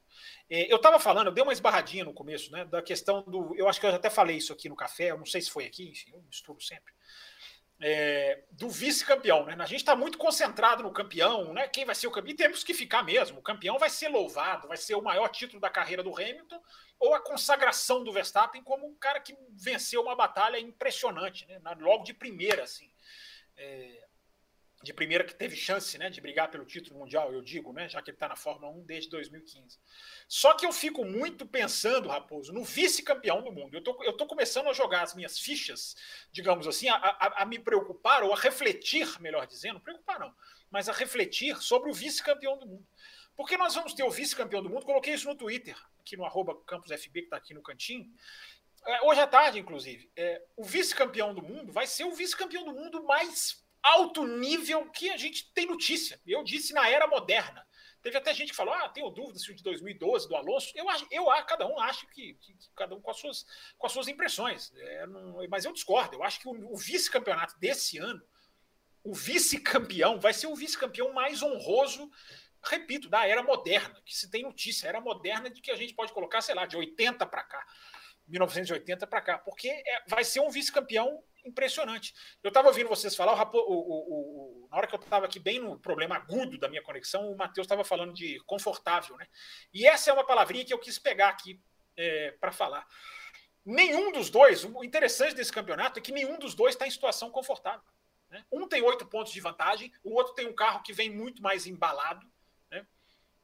É, eu estava falando, eu dei uma esbarradinha no começo, né, da questão do. Eu acho que eu até falei isso aqui no café, eu não sei se foi aqui, enfim, eu misturo sempre. É, do vice-campeão, né? A gente está muito concentrado no campeão, né? Quem vai ser o campeão? E temos que ficar mesmo. O campeão vai ser louvado, vai ser o maior título da carreira do Hamilton ou a consagração do Verstappen como um cara que venceu uma batalha impressionante, né? Logo de primeira, assim. É, de primeira que teve chance né, de brigar pelo título mundial, eu digo, né, já que ele está na Fórmula 1 desde 2015. Só que eu fico muito pensando, Raposo, no vice-campeão do mundo. Eu tô, estou tô começando a jogar as minhas fichas, digamos assim, a, a, a, me preocupar ou a refletir, melhor dizendo, preocupar não, mas a refletir sobre o vice-campeão do mundo. Porque nós vamos ter o vice-campeão do mundo, coloquei isso no Twitter, aqui no arroba campusfb, que está aqui no cantinho, é, hoje à tarde, inclusive. É, o vice-campeão do mundo vai ser o vice-campeão do mundo mais alto nível que a gente tem notícia. Eu disse na era moderna. Teve até gente que falou: ah, tenho dúvidas se o de 2012 do Alonso. Eu, eu cada um acha que, que, que, cada um com as suas, com as suas impressões. É, não, mas eu discordo. Eu acho que o, o vice-campeonato desse ano, o vice-campeão, vai ser o vice-campeão mais honroso, repito, da era moderna, que se tem notícia. Era moderna de que a gente pode colocar, sei lá, de 80 para cá. 1980 para cá, porque é, vai ser um vice-campeão impressionante. Eu estava ouvindo vocês falar, o, o, o, na hora que eu estava aqui bem no problema agudo da minha conexão, o Matheus estava falando de confortável, né? E essa é uma palavrinha que eu quis pegar aqui é, para falar. Nenhum dos dois, o interessante desse campeonato é que nenhum dos dois está em situação confortável. Né? Um tem oito pontos de vantagem, o outro tem um carro que vem muito mais embalado, né?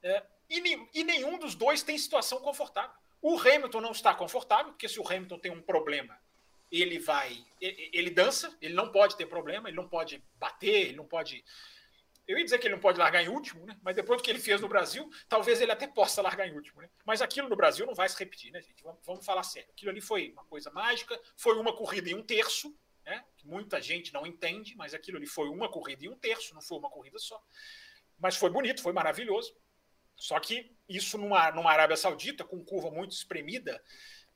É, e, e nenhum dos dois tem situação confortável. O Hamilton não está confortável, porque se o Hamilton tem um problema, ele vai. Ele dança, ele não pode ter problema, ele não pode bater, ele não pode. Eu ia dizer que ele não pode largar em último, né? Mas depois do que ele fez no Brasil, talvez ele até possa largar em último, né? Mas aquilo no Brasil não vai se repetir, né, gente? Vamos, vamos falar sério. Aquilo ali foi uma coisa mágica, foi uma corrida em um terço, né? Que muita gente não entende, mas aquilo ali foi uma corrida em um terço, não foi uma corrida só. Mas foi bonito, foi maravilhoso. Só que isso numa, numa Arábia Saudita, com curva muito espremida,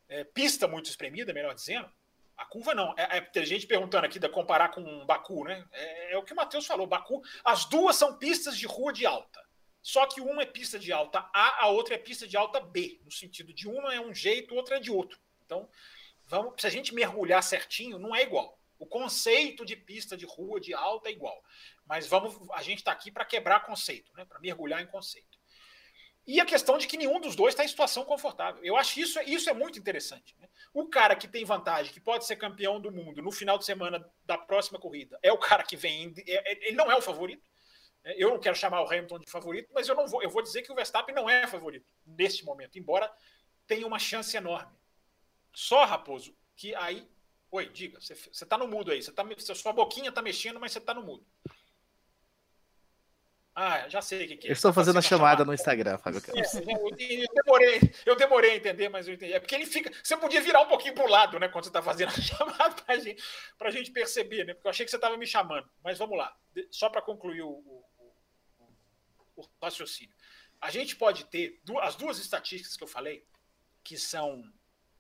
é, pista muito espremida, melhor dizendo, a curva não. É, é, tem gente perguntando aqui de comparar com Baku, né? É, é o que o Matheus falou. Baku, as duas são pistas de rua de alta. Só que uma é pista de alta A, a outra é pista de alta B. No sentido de uma é um jeito, outra é de outro. Então, vamos, se a gente mergulhar certinho, não é igual. O conceito de pista de rua de alta é igual. Mas vamos, a gente está aqui para quebrar conceito, né? Para mergulhar em conceito. E a questão de que nenhum dos dois está em situação confortável. Eu acho isso, isso é muito interessante. Né? O cara que tem vantagem, que pode ser campeão do mundo no final de semana da próxima corrida, é o cara que vem. É, é, ele não é o favorito. É, eu não quero chamar o Hamilton de favorito, mas eu não vou. Eu vou dizer que o Verstappen não é favorito neste momento, embora tenha uma chance enorme. Só, Raposo, que aí. Oi, diga, você está no mudo aí. Você tá, sua boquinha está mexendo, mas você está no mudo. Ah, já sei o que, que é. Eu estou fazendo a chamada, no Instagram, Fábio Campos. É, eu, eu, demorei, eu demorei a entender, mas eu entendi. É porque ele fica. Você podia virar um pouquinho para o lado, né? Quando você está fazendo a *laughs* chamada, para gente, a gente perceber, né? Porque eu achei que você estava me chamando. Mas vamos lá. Só para concluir o, o, o, o raciocínio. A gente pode ter as duas estatísticas que eu falei, que são,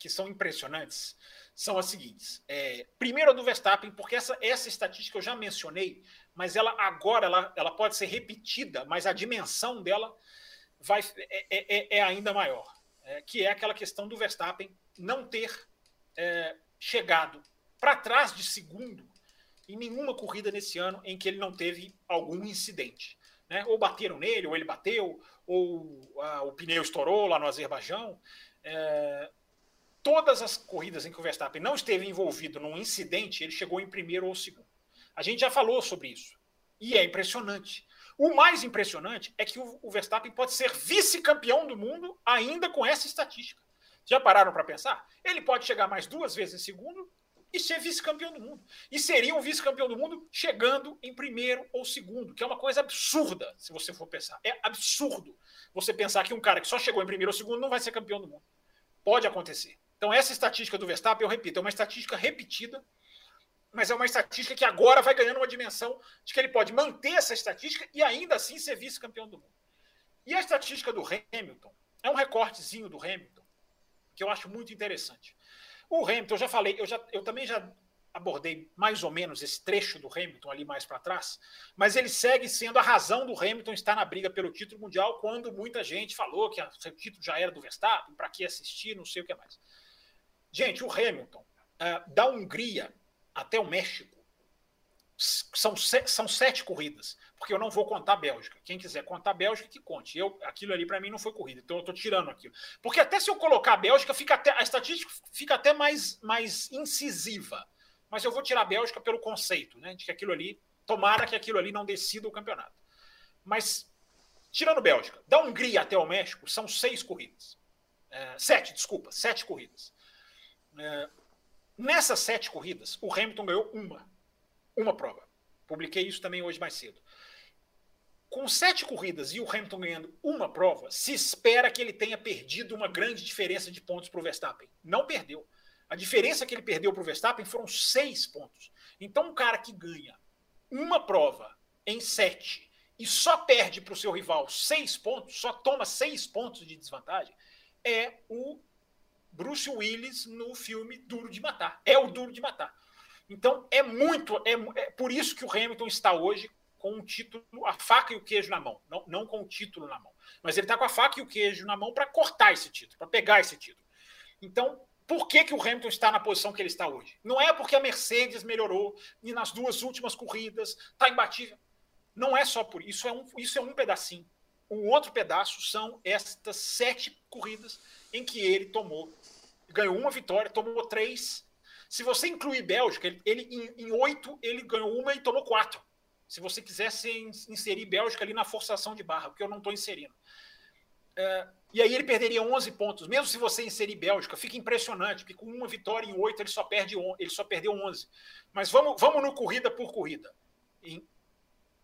que são impressionantes, são as seguintes. É, primeiro a do Verstappen, porque essa, essa estatística eu já mencionei mas ela agora ela, ela pode ser repetida, mas a dimensão dela vai, é, é, é, é ainda maior, é, que é aquela questão do Verstappen não ter é, chegado para trás de segundo em nenhuma corrida nesse ano em que ele não teve algum incidente. Né? Ou bateram nele, ou ele bateu, ou ah, o pneu estourou lá no Azerbaijão. É, todas as corridas em que o Verstappen não esteve envolvido num incidente, ele chegou em primeiro ou segundo. A gente já falou sobre isso. E é impressionante. O mais impressionante é que o Verstappen pode ser vice-campeão do mundo ainda com essa estatística. Já pararam para pensar? Ele pode chegar mais duas vezes em segundo e ser vice-campeão do mundo. E seria um vice-campeão do mundo chegando em primeiro ou segundo, que é uma coisa absurda, se você for pensar. É absurdo você pensar que um cara que só chegou em primeiro ou segundo não vai ser campeão do mundo. Pode acontecer. Então, essa estatística do Verstappen, eu repito, é uma estatística repetida mas é uma estatística que agora vai ganhando uma dimensão de que ele pode manter essa estatística e ainda assim ser vice-campeão do mundo. E a estatística do Hamilton é um recortezinho do Hamilton que eu acho muito interessante. O Hamilton, eu já falei, eu, já, eu também já abordei mais ou menos esse trecho do Hamilton ali mais para trás, mas ele segue sendo a razão do Hamilton estar na briga pelo título mundial quando muita gente falou que o título já era do Verstappen, para que assistir, não sei o que mais. Gente, o Hamilton, uh, da Hungria até o México, são, são sete corridas, porque eu não vou contar a Bélgica. Quem quiser contar a Bélgica, que conte. Eu, aquilo ali para mim não foi corrida, então eu estou tirando aquilo. Porque até se eu colocar a Bélgica, fica até, a estatística fica até mais, mais incisiva. Mas eu vou tirar a Bélgica pelo conceito, né? De que aquilo ali, tomara que aquilo ali não decida o campeonato. Mas, tirando Bélgica, da Hungria até o México, são seis corridas. É, sete, desculpa, sete corridas. É, nessas sete corridas, o Hamilton ganhou uma uma prova. Publiquei isso também hoje mais cedo. Com sete corridas e o Hamilton ganhando uma prova, se espera que ele tenha perdido uma grande diferença de pontos para o Verstappen. Não perdeu. A diferença que ele perdeu para o Verstappen foram seis pontos. Então, um cara que ganha uma prova em sete e só perde para o seu rival seis pontos, só toma seis pontos de desvantagem, é o Bruce Willis no filme Duro de Matar. É o Duro de Matar. Então é muito, é, é, por isso que o Hamilton está hoje com o título, a faca e o queijo na mão, não, não com o título na mão, mas ele está com a faca e o queijo na mão para cortar esse título, para pegar esse título. Então, por que, que o Hamilton está na posição que ele está hoje? Não é porque a Mercedes melhorou e nas duas últimas corridas está imbatível. Não é só por isso, é um, isso é um pedacinho. Um outro pedaço são estas sete corridas em que ele tomou, ganhou uma vitória, tomou três se você incluir Bélgica, ele, ele em, em oito ele ganhou uma e tomou quatro. Se você quisesse inserir Bélgica ali na forçação de barra, porque eu não estou inserindo. É, e aí ele perderia 11 pontos. Mesmo se você inserir Bélgica, fica impressionante, porque com uma vitória em oito ele só perde ele só perdeu 11. Mas vamos, vamos no corrida por corrida. Em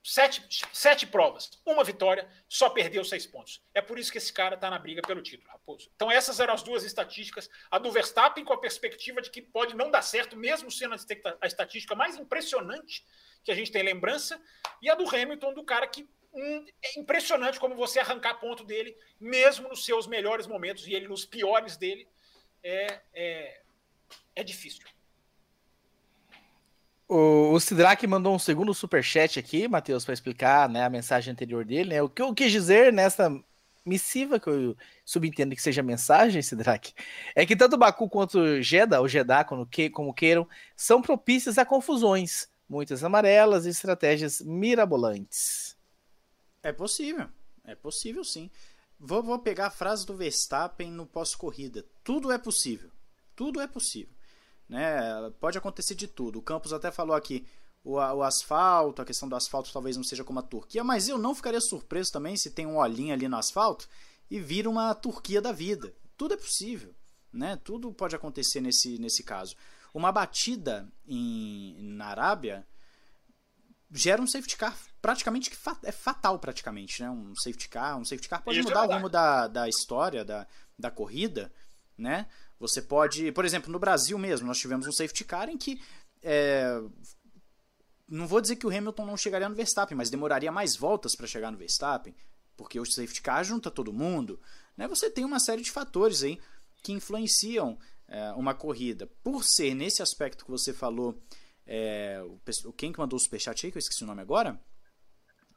sete, sete provas, uma vitória, só perdeu seis pontos. É por isso que esse cara está na briga pelo título, Raposo. Então, essas eram as duas estatísticas. A do Verstappen, com a perspectiva de que pode não dar certo, mesmo sendo a estatística mais impressionante que a gente tem lembrança, e a do Hamilton, do cara que hum, é impressionante como você arrancar ponto dele, mesmo nos seus melhores momentos, e ele nos piores dele, é, é, é difícil. O, o Sidrak mandou um segundo superchat aqui, Matheus, para explicar né, a mensagem anterior dele. Né? O que eu quis dizer nessa missiva, que eu subentendo que seja mensagem, *laughs* Sidrak, é que tanto Baku quanto Jeddah, ou Jeddah, como, que, como queiram, são propícios a confusões, muitas amarelas e estratégias mirabolantes. É possível, é possível sim. Vou, vou pegar a frase do Verstappen no pós-corrida. Tudo é possível. Tudo é possível. Né? Pode acontecer de tudo. O Campos até falou aqui o, o, asfalto, a questão do asfalto talvez não seja como a Turquia, mas eu não ficaria surpreso também se tem um olhinho ali no asfalto e vira uma Turquia da vida. Tudo é possível, né? Tudo pode acontecer nesse, nesse caso. Uma batida em, na Arábia gera um safety car praticamente que é fatal praticamente, né? Um safety car, um safety car pode Isso é mudar é o rumo da, da história da, da corrida, né? Você pode, por exemplo, no Brasil mesmo, nós tivemos um safety car em que é, não vou dizer que o Hamilton não chegaria no Verstappen, mas demoraria mais voltas para chegar no Verstappen, porque o safety car junta todo mundo. Né? Você tem uma série de fatores aí que influenciam é, uma corrida. Por ser nesse aspecto que você falou, é, o, quem que mandou o superchat aí, que eu esqueci o nome agora?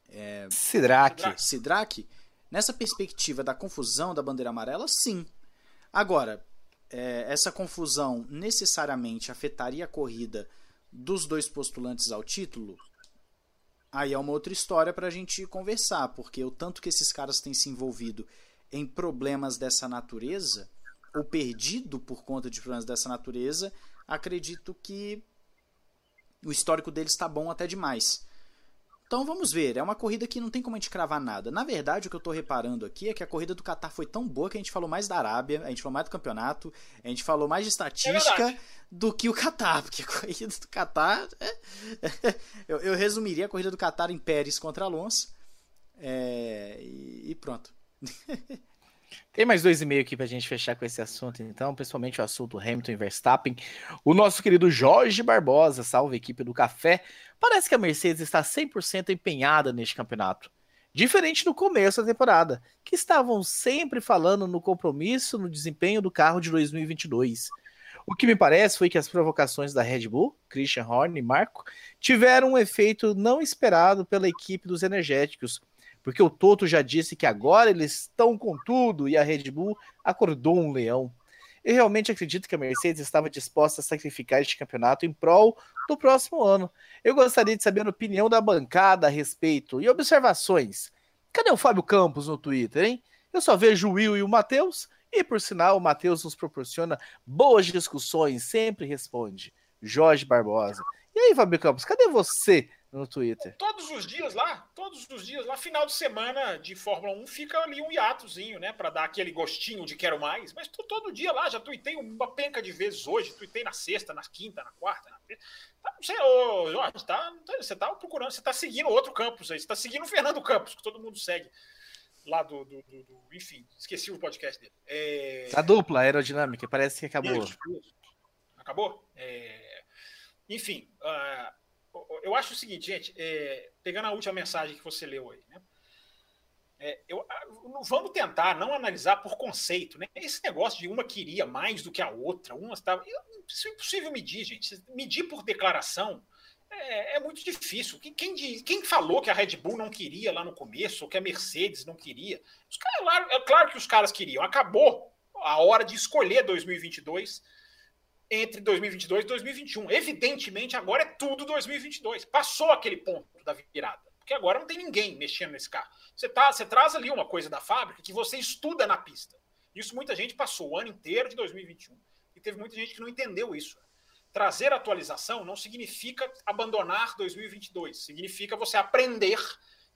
É, Sidraque. Sidraque. Nessa perspectiva da confusão da bandeira amarela, sim. Agora, é, essa confusão necessariamente afetaria a corrida dos dois postulantes ao título, aí é uma outra história para a gente conversar, porque o tanto que esses caras têm se envolvido em problemas dessa natureza, ou perdido por conta de problemas dessa natureza, acredito que o histórico deles está bom até demais. Então vamos ver, é uma corrida que não tem como a gente cravar nada. Na verdade, o que eu estou reparando aqui é que a corrida do Qatar foi tão boa que a gente falou mais da Arábia, a gente falou mais do campeonato, a gente falou mais de estatística é do que o Qatar, porque a corrida do Qatar. É... *laughs* eu, eu, resumiria a corrida do Qatar em Pérez contra Alonso. É... E, e pronto. *laughs* Tem mais dois e meio aqui para a gente fechar com esse assunto, então, principalmente o assunto Hamilton e Verstappen. O nosso querido Jorge Barbosa, salve equipe do Café. Parece que a Mercedes está 100% empenhada neste campeonato. Diferente do começo da temporada, que estavam sempre falando no compromisso, no desempenho do carro de 2022. O que me parece foi que as provocações da Red Bull, Christian Horner e Marco, tiveram um efeito não esperado pela equipe dos energéticos, porque o Toto já disse que agora eles estão com tudo e a Red Bull acordou um leão. Eu realmente acredito que a Mercedes estava disposta a sacrificar este campeonato em prol do próximo ano. Eu gostaria de saber a opinião da bancada a respeito e observações. Cadê o Fábio Campos no Twitter, hein? Eu só vejo o Will e o Matheus, e por sinal, o Matheus nos proporciona boas discussões, sempre responde. Jorge Barbosa. E aí, Fábio Campos, cadê você no Twitter. Todos os dias lá, todos os dias lá, final de semana de Fórmula 1, fica ali um hiatozinho, né? Para dar aquele gostinho de quero mais. Mas tô todo dia lá, já tuitei uma penca de vezes hoje, tuitei na sexta, na quinta, na quarta, na tá, não sei, ô, Jorge, tá, você tá procurando, você tá seguindo outro campus aí, você tá seguindo o Fernando Campos, que todo mundo segue. Lá do, do, do, do enfim, esqueci o podcast dele. É... A dupla aerodinâmica, parece que acabou. Acabou? É... Enfim, uh, eu acho o seguinte, gente, é, pegando a última mensagem que você leu aí, né? É, eu, vamos tentar não analisar por conceito, né? Esse negócio de uma queria mais do que a outra, uma estava. Isso é impossível medir, gente. Medir por declaração é, é muito difícil. Quem, quem, quem, falou que a Red Bull não queria lá no começo, ou que a Mercedes não queria? Os caras, é claro que os caras queriam. Acabou a hora de escolher 2022 entre 2022 e 2021. Evidentemente, agora é tudo 2022. Passou aquele ponto da virada. Porque agora não tem ninguém mexendo nesse carro. Você, tá, você traz ali uma coisa da fábrica que você estuda na pista. Isso muita gente passou o ano inteiro de 2021. E teve muita gente que não entendeu isso. Trazer atualização não significa abandonar 2022. Significa você aprender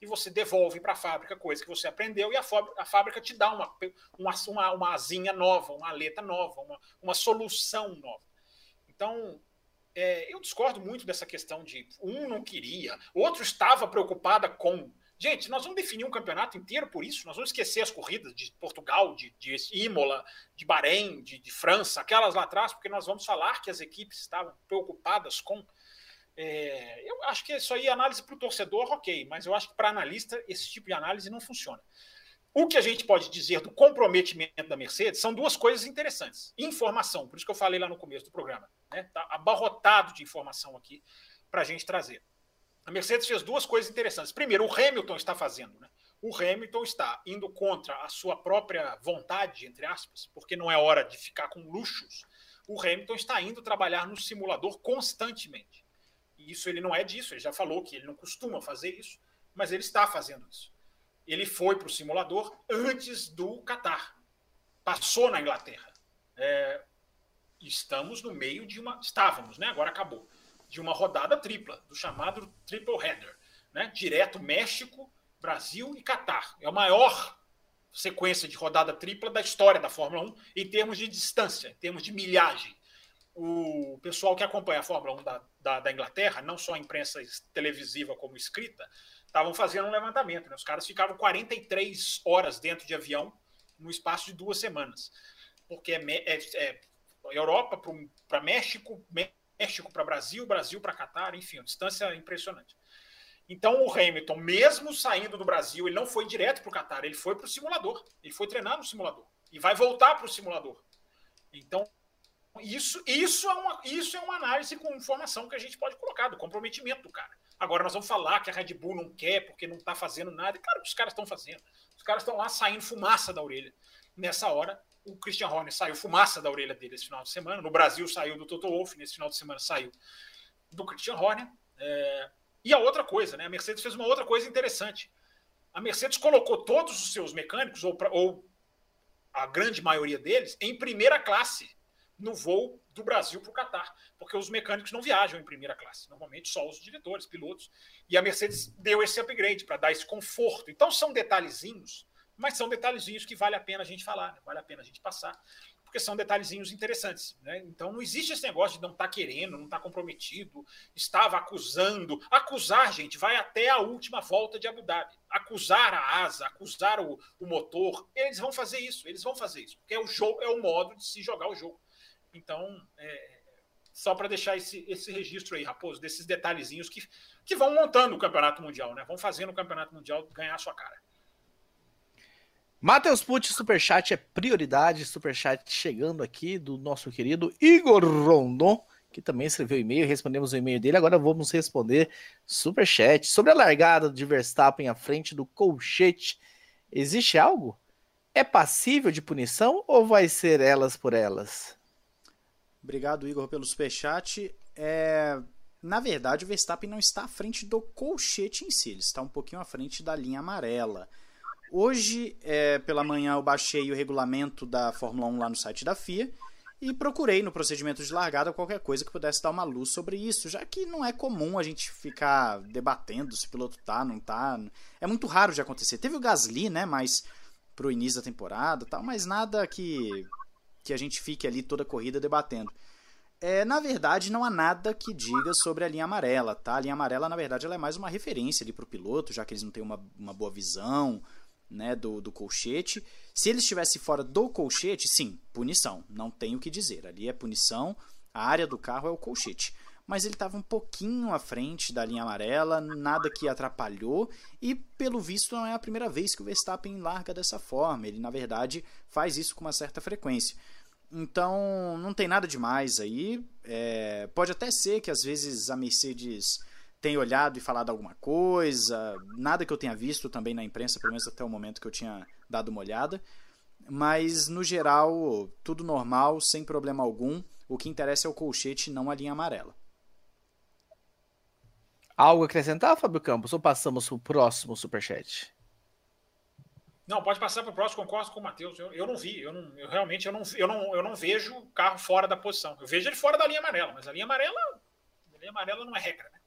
e você devolve para a fábrica coisa que você aprendeu e a, a fábrica te dá uma, uma, uma, uma asinha nova, uma aleta nova, uma, uma solução nova. Então, é, eu discordo muito dessa questão de um não queria, outro estava preocupada com. Gente, nós vamos definir um campeonato inteiro por isso, nós vamos esquecer as corridas de Portugal, de, de Imola, de Bahrein, de, de França, aquelas lá atrás, porque nós vamos falar que as equipes estavam preocupadas com é, eu acho que isso aí análise para o torcedor, ok, mas eu acho que para analista esse tipo de análise não funciona. O que a gente pode dizer do comprometimento da Mercedes são duas coisas interessantes. Informação, por isso que eu falei lá no começo do programa. Né? Tá abarrotado de informação aqui para a gente trazer. A Mercedes fez duas coisas interessantes. Primeiro, o Hamilton está fazendo. Né? O Hamilton está indo contra a sua própria vontade, entre aspas, porque não é hora de ficar com luxos. O Hamilton está indo trabalhar no simulador constantemente. E isso ele não é disso, ele já falou que ele não costuma fazer isso, mas ele está fazendo isso. Ele foi para o simulador antes do Qatar. Passou na Inglaterra. É, estamos no meio de uma. Estávamos, né? Agora acabou. De uma rodada tripla, do chamado triple header. Né? Direto México, Brasil e Qatar. É a maior sequência de rodada tripla da história da Fórmula 1 em termos de distância, em termos de milhagem o pessoal que acompanha a Fórmula 1 da, da, da, Inglaterra, não só a imprensa televisiva como escrita, estavam fazendo um levantamento. Né? Os caras ficavam 43 horas dentro de avião no espaço de duas semanas. Porque é, é, é Europa para México, México para Brasil, Brasil para Catar, enfim, a distância impressionante. Então o Hamilton, mesmo saindo do Brasil, ele não foi direto para o Catar, ele foi para o simulador. Ele foi treinar no simulador. E vai voltar para o simulador. Então, isso, isso, é uma, isso é uma análise com informação que a gente pode colocar, do comprometimento do cara. Agora nós vamos falar que a Red Bull não quer porque não está fazendo nada. E claro que os caras estão fazendo. Os caras estão lá saindo fumaça da orelha. Nessa hora, o Christian Horner saiu fumaça da orelha dele esse final de semana. No Brasil saiu do Toto Wolff, nesse final de semana saiu do Christian Horner. É... E a outra coisa, né? A Mercedes fez uma outra coisa interessante. A Mercedes colocou todos os seus mecânicos, ou, ou a grande maioria deles, em primeira classe no voo do Brasil para o Catar, porque os mecânicos não viajam em primeira classe, normalmente só os diretores, pilotos. E a Mercedes deu esse upgrade para dar esse conforto. Então são detalhezinhos, mas são detalhezinhos que vale a pena a gente falar, né? vale a pena a gente passar, porque são detalhezinhos interessantes. Né? Então não existe esse negócio de não estar tá querendo, não estar tá comprometido, estava acusando. Acusar, gente, vai até a última volta de Abu Dhabi. Acusar a asa, acusar o, o motor, eles vão fazer isso, eles vão fazer isso, porque é o jogo, é o modo de se jogar o jogo. Então, é, só para deixar esse, esse registro aí, Raposo, desses detalhezinhos que, que vão montando o Campeonato Mundial, né? Vão fazendo o Campeonato Mundial ganhar a sua cara. Matheus Pucci, superchat é prioridade. Superchat chegando aqui do nosso querido Igor Rondon, que também escreveu e-mail. Respondemos o e-mail dele. Agora vamos responder superchat. Sobre a largada de Verstappen à frente do colchete, existe algo? É passível de punição ou vai ser elas por elas? Obrigado, Igor, pelo superchat. É... Na verdade, o Verstappen não está à frente do colchete em si, ele está um pouquinho à frente da linha amarela. Hoje, é, pela manhã, eu baixei o regulamento da Fórmula 1 lá no site da FIA e procurei no procedimento de largada qualquer coisa que pudesse dar uma luz sobre isso, já que não é comum a gente ficar debatendo se o piloto tá, não tá. É muito raro de acontecer. Teve o Gasly, né, mas pro início da temporada, tal, mas nada que que a gente fique ali toda a corrida debatendo. É, na verdade, não há nada que diga sobre a linha amarela, tá? A linha amarela, na verdade, ela é mais uma referência ali para o piloto, já que eles não têm uma, uma boa visão, né, do, do colchete. Se ele estivesse fora do colchete, sim, punição. Não tenho o que dizer. Ali é punição. A área do carro é o colchete. Mas ele estava um pouquinho à frente da linha amarela, nada que atrapalhou. E pelo visto não é a primeira vez que o Verstappen larga dessa forma. Ele, na verdade, faz isso com uma certa frequência. Então não tem nada demais aí. É, pode até ser que às vezes a Mercedes tem olhado e falado alguma coisa, nada que eu tenha visto também na imprensa, pelo menos até o momento que eu tinha dado uma olhada. Mas no geral, tudo normal, sem problema algum. O que interessa é o colchete, não a linha amarela. Algo a acrescentar, Fábio Campos, ou passamos para o próximo superchat? Não, pode passar para o próximo, concordo com o Matheus. Eu, eu não vi, eu, não, eu realmente eu não, eu, não, eu não vejo o carro fora da posição. Eu vejo ele fora da linha amarela, mas a linha amarela, a linha amarela não é regra, né?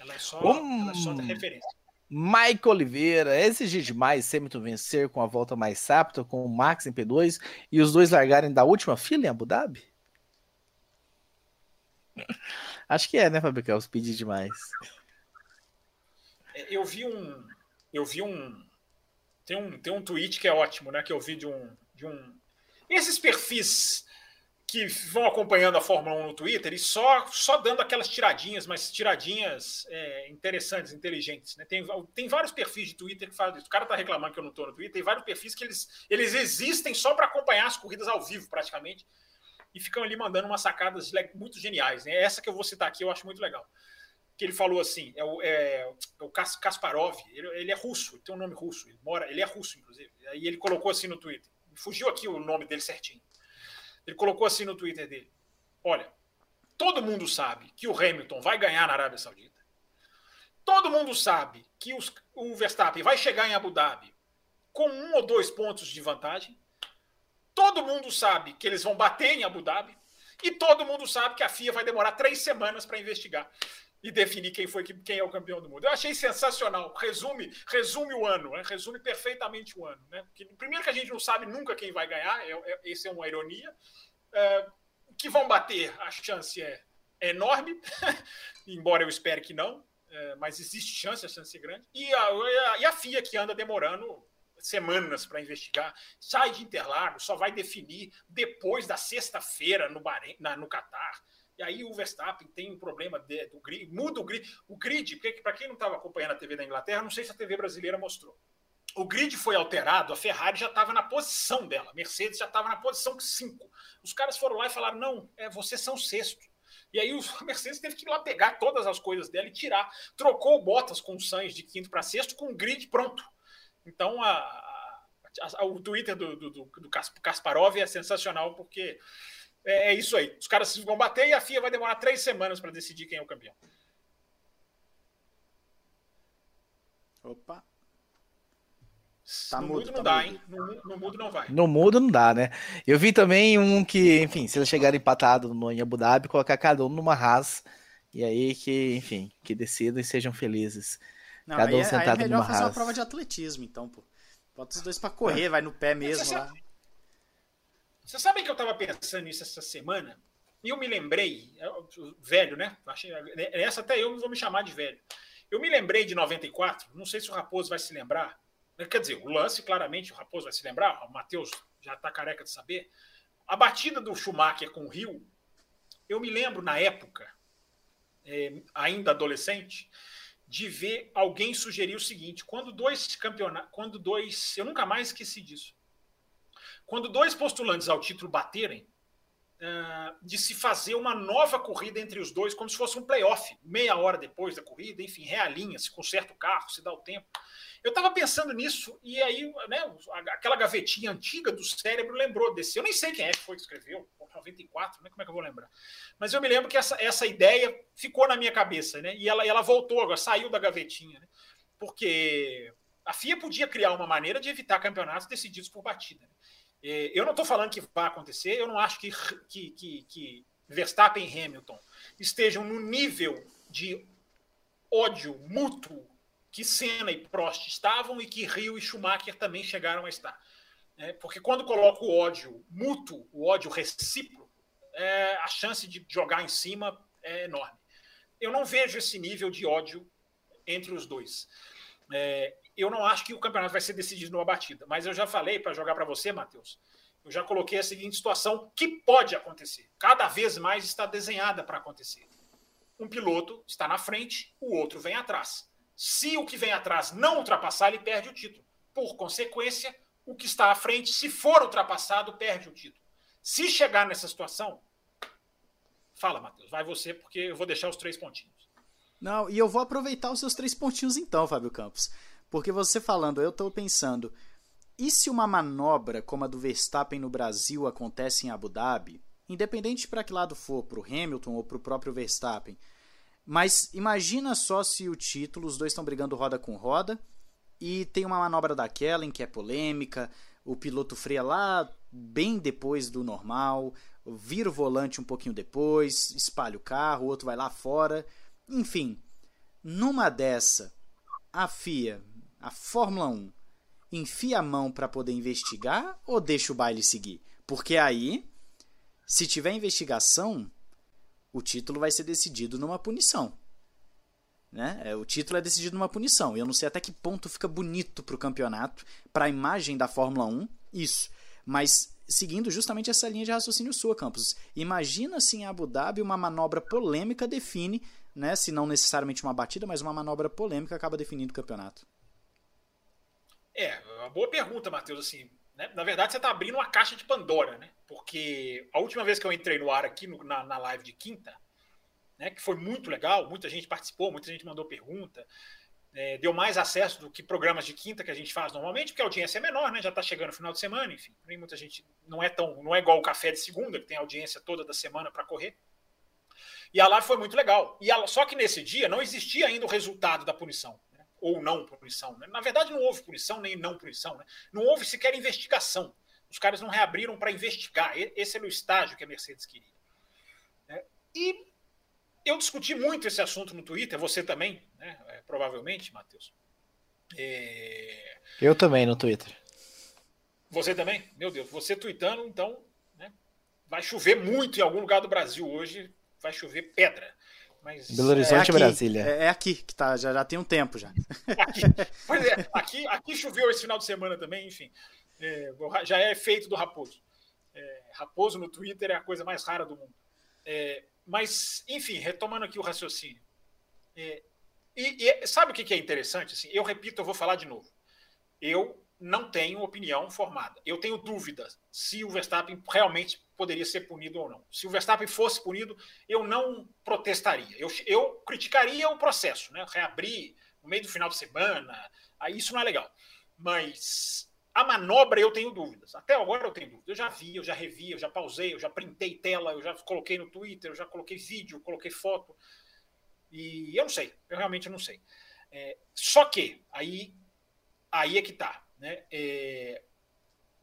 Ela é só, um... ela é só referência. Mike Oliveira, exigir demais Hamilton vencer com a volta mais rápida, com o Max em P2 e os dois largarem da última fila em Abu Dhabi? Acho que é, né, Fabricão? Os pedir demais. É, eu vi um. Eu vi um. Tem um, tem um tweet que é ótimo, né? Que eu vi de um. De um esses perfis que vão acompanhando a Fórmula 1 no Twitter e só, só dando aquelas tiradinhas, mas tiradinhas é, interessantes, inteligentes. Né? Tem, tem vários perfis de Twitter que fazem isso. O cara tá reclamando que eu não estou no Twitter. Tem vários perfis que eles, eles existem só para acompanhar as corridas ao vivo, praticamente. E ficam ali mandando umas sacadas muito geniais. Né? Essa que eu vou citar aqui eu acho muito legal. Que ele falou assim: é o, é, é o Kasparov, ele, ele, é russo, tem um nome russo, ele mora, ele é russo, inclusive. E ele colocou assim no Twitter. Fugiu aqui o nome dele certinho ele colocou assim no Twitter dele: Olha, todo mundo sabe que o Hamilton vai ganhar na Arábia Saudita. Todo mundo sabe que os, o Verstappen vai chegar em Abu Dhabi com um ou dois pontos de vantagem. Todo mundo sabe que eles vão bater em Abu Dhabi. E todo mundo sabe que a FIA vai demorar três semanas para investigar e definir quem foi quem é o campeão do mundo. Eu achei sensacional. Resume, resume o ano, né? resume perfeitamente o ano. Né? Primeiro que a gente não sabe nunca quem vai ganhar, é, é, esse é uma ironia. É, que vão bater, a chance é, é enorme, *laughs* embora eu espere que não, é, mas existe chance, a chance é grande. E a, e a FIA que anda demorando semanas para investigar, sai de Interlagos, só vai definir depois da sexta-feira no, na, no Catar. E aí o Verstappen tem um problema de, do grid, muda o grid. O grid, para quem não estava acompanhando a TV da Inglaterra, não sei se a TV brasileira mostrou. O grid foi alterado, a Ferrari já estava na posição dela, a Mercedes já estava na posição 5. Os caras foram lá e falaram: não, é, vocês são sexto. E aí o *laughs* Mercedes teve que ir lá pegar todas as coisas dela e tirar. Trocou o Bottas com o Sainz de quinto para sexto com o grid pronto. Então a, a, o Twitter do, do, do, do Kasparov é sensacional porque é, é, isso aí. Os caras vão bater e a FIA vai demorar três semanas para decidir quem é o campeão. Opa. Tá no mudo, mudo não tá dá, mudo. hein? No, no, mudo não vai. No mudo não dá, né? Eu vi também um que, enfim, se eles chegarem empatados no em Abu Dhabi, colocar cada um numa Haas. E aí que, enfim, que decidam e sejam felizes. Não, cada um aí, sentado aí é melhor numa fazer uma prova de atletismo, então, pô. Bota os dois para correr, vai no pé mesmo lá. Você sabe que eu estava pensando nisso essa semana? E eu me lembrei, velho, né? Essa até eu vou me chamar de velho. Eu me lembrei de 94, não sei se o Raposo vai se lembrar. Quer dizer, o lance, claramente, o Raposo vai se lembrar, o Matheus já está careca de saber. A batida do Schumacher com o Rio, eu me lembro na época, é, ainda adolescente, de ver alguém sugerir o seguinte: quando dois campeonatos, quando dois, eu nunca mais esqueci disso. Quando dois postulantes ao título baterem, uh, de se fazer uma nova corrida entre os dois, como se fosse um playoff, meia hora depois da corrida, enfim, realinha, se conserta o carro, se dá o tempo. Eu estava pensando nisso e aí, né, aquela gavetinha antiga do cérebro lembrou desse. Eu nem sei quem é que foi que escreveu, 94, né? como é que eu vou lembrar? Mas eu me lembro que essa, essa ideia ficou na minha cabeça, né? E ela, ela voltou agora, saiu da gavetinha, né? Porque a FIA podia criar uma maneira de evitar campeonatos decididos por batida. Né? Eu não estou falando que vai acontecer, eu não acho que, que, que, que Verstappen e Hamilton estejam no nível de ódio mútuo que Senna e Prost estavam e que Rio e Schumacher também chegaram a estar. É, porque quando coloca o ódio mútuo, o ódio recíproco, é, a chance de jogar em cima é enorme. Eu não vejo esse nível de ódio entre os dois. É, eu não acho que o campeonato vai ser decidido numa batida, mas eu já falei para jogar para você, Matheus. Eu já coloquei a seguinte situação que pode acontecer. Cada vez mais está desenhada para acontecer. Um piloto está na frente, o outro vem atrás. Se o que vem atrás não ultrapassar, ele perde o título. Por consequência, o que está à frente, se for ultrapassado, perde o título. Se chegar nessa situação, fala, Matheus, vai você, porque eu vou deixar os três pontinhos. Não, e eu vou aproveitar os seus três pontinhos então, Fábio Campos. Porque você falando, eu estou pensando, e se uma manobra como a do Verstappen no Brasil acontece em Abu Dhabi, independente para que lado for, para o Hamilton ou para o próprio Verstappen, mas imagina só se o título, os dois estão brigando roda com roda, e tem uma manobra daquela em que é polêmica, o piloto freia lá bem depois do normal, vira o volante um pouquinho depois, espalha o carro, o outro vai lá fora. Enfim, numa dessa, a FIA, a Fórmula 1, enfia a mão para poder investigar ou deixa o baile seguir? Porque aí, se tiver investigação, o título vai ser decidido numa punição. Né? É, o título é decidido numa punição. E eu não sei até que ponto fica bonito para o campeonato, para a imagem da Fórmula 1, isso. Mas seguindo justamente essa linha de raciocínio sua, Campos. Imagina se em Abu Dhabi uma manobra polêmica define, né, se não necessariamente uma batida, mas uma manobra polêmica acaba definindo o campeonato. É, uma boa pergunta, Matheus. Assim, né? Na verdade, você está abrindo uma caixa de Pandora, né? Porque a última vez que eu entrei no ar aqui no, na, na live de quinta, né, que foi muito legal, muita gente participou, muita gente mandou pergunta, é, deu mais acesso do que programas de quinta que a gente faz normalmente, porque a audiência é menor, né? Já está chegando no final de semana, enfim. Muita gente não é tão, não é igual o café de segunda que tem audiência toda da semana para correr. E a live foi muito legal. E a, só que nesse dia não existia ainda o resultado da punição ou não punição. Né? Na verdade, não houve punição nem não punição. Né? Não houve sequer investigação. Os caras não reabriram para investigar. Esse era o estágio que a Mercedes queria. Né? E eu discuti muito esse assunto no Twitter, você também, né? É, provavelmente, Matheus. É... Eu também no Twitter. Você também? Meu Deus, você tweetando, então né? vai chover muito em algum lugar do Brasil hoje, vai chover pedra. Mas Belo Horizonte, é aqui, Brasília. É, é, aqui que tá, já, já tem um tempo já. Aqui, pois é, aqui, aqui choveu esse final de semana também, enfim. É, já é efeito do Raposo. É, Raposo no Twitter é a coisa mais rara do mundo. É, mas, enfim, retomando aqui o raciocínio. É, e, e, sabe o que é interessante? Assim, eu repito, eu vou falar de novo. Eu não tenho opinião formada. Eu tenho dúvidas se o Verstappen realmente poderia ser punido ou não. Se o Verstappen fosse punido, eu não protestaria. Eu, eu criticaria o processo, né? Reabrir no meio do final de semana, aí isso não é legal. Mas a manobra eu tenho dúvidas. Até agora eu tenho dúvidas. Eu já vi, eu já revi, eu já pausei, eu já printei tela, eu já coloquei no Twitter, eu já coloquei vídeo, coloquei foto. E eu não sei, eu realmente não sei. É, só que aí, aí é que tá. Né? É,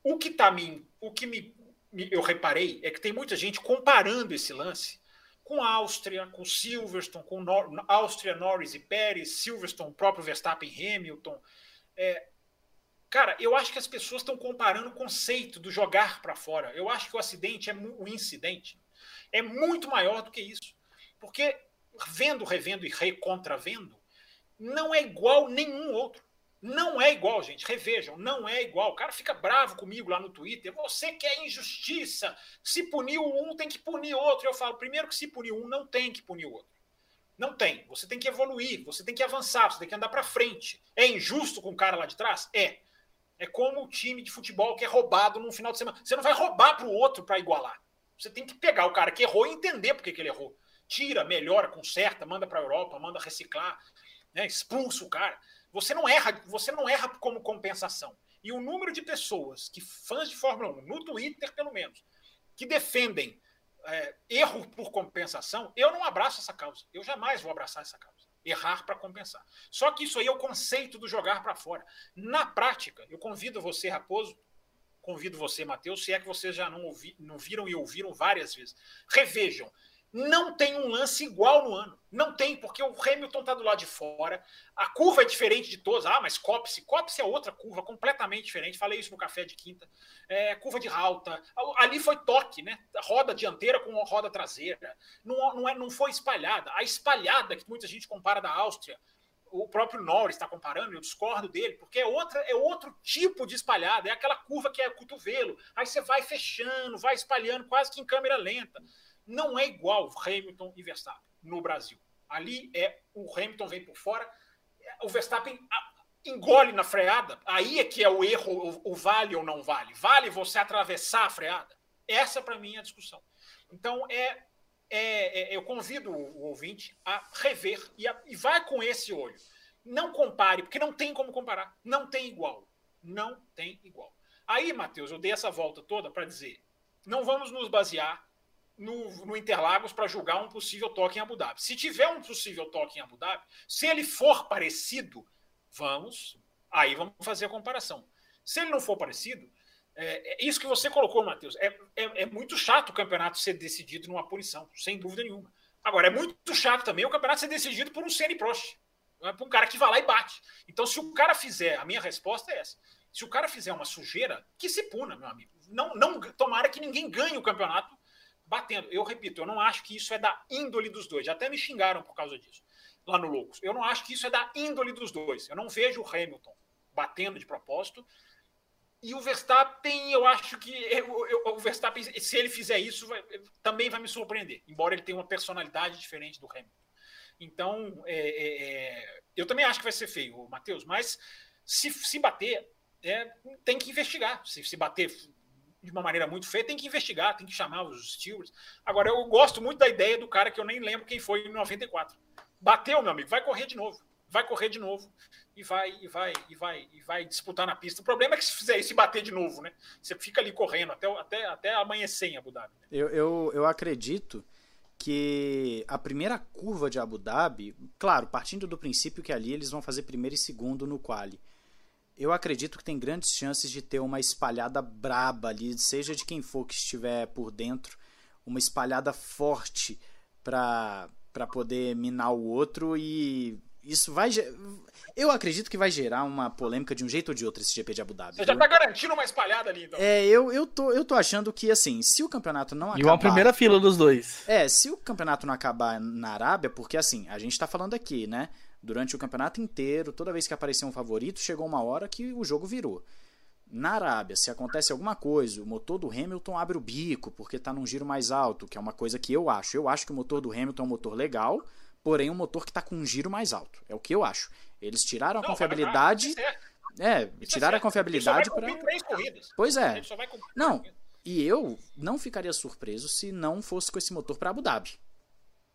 o que tá me, o que me, me, eu reparei é que tem muita gente comparando esse lance com Áustria, com Silverstone, com Nor Áustria, Norris e Pérez, Silverstone, próprio Verstappen, Hamilton. É, cara, eu acho que as pessoas estão comparando o conceito do jogar para fora. Eu acho que o acidente é o incidente é muito maior do que isso, porque vendo, revendo e recontravendo não é igual nenhum outro. Não é igual, gente. Revejam, não é igual. O cara fica bravo comigo lá no Twitter. Você quer injustiça. Se punir um, tem que punir outro. Eu falo, primeiro que se punir um, não tem que punir o outro. Não tem. Você tem que evoluir, você tem que avançar, você tem que andar para frente. É injusto com o cara lá de trás? É. É como o time de futebol que é roubado no final de semana. Você não vai roubar para o outro para igualar. Você tem que pegar o cara que errou e entender por que, que ele errou. Tira, melhora, conserta, manda para a Europa, manda reciclar, né? expulsa o cara. Você não erra, você não erra como compensação. E o número de pessoas que fãs de Fórmula 1, no Twitter pelo menos, que defendem é, erro por compensação, eu não abraço essa causa. Eu jamais vou abraçar essa causa. Errar para compensar. Só que isso aí é o conceito do jogar para fora. Na prática, eu convido você, Raposo, convido você, Matheus, se é que vocês já não, ouvi, não viram e ouviram várias vezes. Revejam não tem um lance igual no ano. Não tem, porque o Hamilton está do lado de fora. A curva é diferente de todas. Ah, mas Copse. Copse é outra curva, completamente diferente. Falei isso no café de quinta. É, curva de alta. Ali foi toque, né? Roda dianteira com roda traseira. Não, não, é, não foi espalhada. A espalhada, que muita gente compara da Áustria, o próprio Norris está comparando, eu discordo dele, porque é, outra, é outro tipo de espalhada. É aquela curva que é cotovelo. Aí você vai fechando, vai espalhando, quase que em câmera lenta não é igual Hamilton e Verstappen no Brasil. Ali é o Hamilton vem por fora, o Verstappen engole na freada. Aí é que é o erro, o, vale ou não vale. Vale você atravessar a freada? Essa para mim é a discussão. Então é, é, é, eu convido o ouvinte a rever e, a, e vai com esse olho. Não compare, porque não tem como comparar. Não tem igual. Não tem igual. Aí, Matheus, eu dei essa volta toda para dizer: não vamos nos basear no, no Interlagos para julgar um possível toque em Abu Dhabi. Se tiver um possível toque em Abu Dhabi, se ele for parecido, vamos, aí vamos fazer a comparação. Se ele não for parecido, é, é isso que você colocou, Matheus. É, é, é, muito chato o campeonato ser decidido numa punição, sem dúvida nenhuma. Agora, é muito chato também o campeonato ser decidido por um Cn Prost, é por um cara que vai lá e bate. Então, se o cara fizer, a minha resposta é essa. Se o cara fizer uma sujeira, que se puna, meu amigo. Não, não tomara que ninguém ganhe o campeonato batendo. Eu repito, eu não acho que isso é da índole dos dois. Até me xingaram por causa disso lá no Loucos. Eu não acho que isso é da índole dos dois. Eu não vejo o Hamilton batendo de propósito. E o Verstappen, eu acho que eu, eu, o Verstappen, se ele fizer isso, vai, também vai me surpreender, embora ele tenha uma personalidade diferente do Hamilton. Então, é, é, é eu também acho que vai ser feio, Matheus, mas se, se bater, é, tem que investigar. Se, se bater de uma maneira muito feia, tem que investigar, tem que chamar os stewards. Agora, eu gosto muito da ideia do cara que eu nem lembro quem foi em 94. Bateu, meu amigo, vai correr de novo. Vai correr de novo e vai e vai e vai e vai disputar na pista. O problema é que se fizer isso e bater de novo, né? Você fica ali correndo até, até, até amanhecer em Abu Dhabi. Né? Eu, eu, eu acredito que a primeira curva de Abu Dhabi, claro, partindo do princípio que ali eles vão fazer primeiro e segundo no quali eu acredito que tem grandes chances de ter uma espalhada braba ali, seja de quem for que estiver por dentro, uma espalhada forte para para poder minar o outro e isso vai eu acredito que vai gerar uma polêmica de um jeito ou de outro esse GP de Abu Dhabi. Você já tá garantindo uma espalhada ali, então. É, eu, eu, tô, eu tô achando que, assim, se o campeonato não acabar... E uma primeira fila dos dois. É, se o campeonato não acabar na Arábia, porque, assim, a gente tá falando aqui, né? Durante o campeonato inteiro, toda vez que apareceu um favorito, chegou uma hora que o jogo virou. Na Arábia, se acontece alguma coisa, o motor do Hamilton abre o bico porque está num giro mais alto, que é uma coisa que eu acho. Eu acho que o motor do Hamilton é um motor legal, porém um motor que está com um giro mais alto. É o que eu acho. Eles tiraram a Não, confiabilidade. É, tiraram a confiabilidade para. Pois é. Não, e eu não ficaria surpreso se não fosse com esse motor para Abu Dhabi.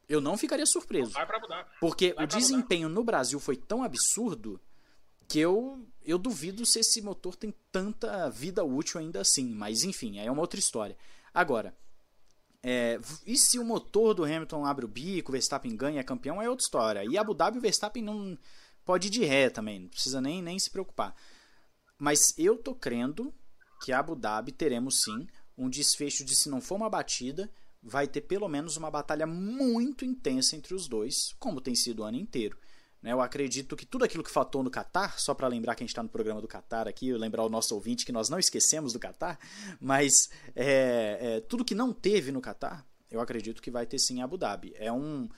Eu não ficaria surpreso. Vai pra mudar. Porque Vai o desempenho no Brasil foi tão absurdo que eu, eu duvido se esse motor tem tanta vida útil ainda assim. Mas enfim, é uma outra história. Agora, é, e se o motor do Hamilton abre o bico, o Verstappen ganha, é campeão, é outra história. E Abu Dhabi o Verstappen não pode ir de ré também, não precisa nem, nem se preocupar. Mas eu tô crendo que Abu Dhabi teremos sim um desfecho de se não for uma batida, vai ter pelo menos uma batalha muito intensa entre os dois, como tem sido o ano inteiro. Né? Eu acredito que tudo aquilo que faltou no Qatar, só para lembrar que a gente está no programa do Qatar aqui, lembrar o nosso ouvinte que nós não esquecemos do Qatar, mas é, é, tudo que não teve no Qatar, eu acredito que vai ter sim em Abu Dhabi. É um.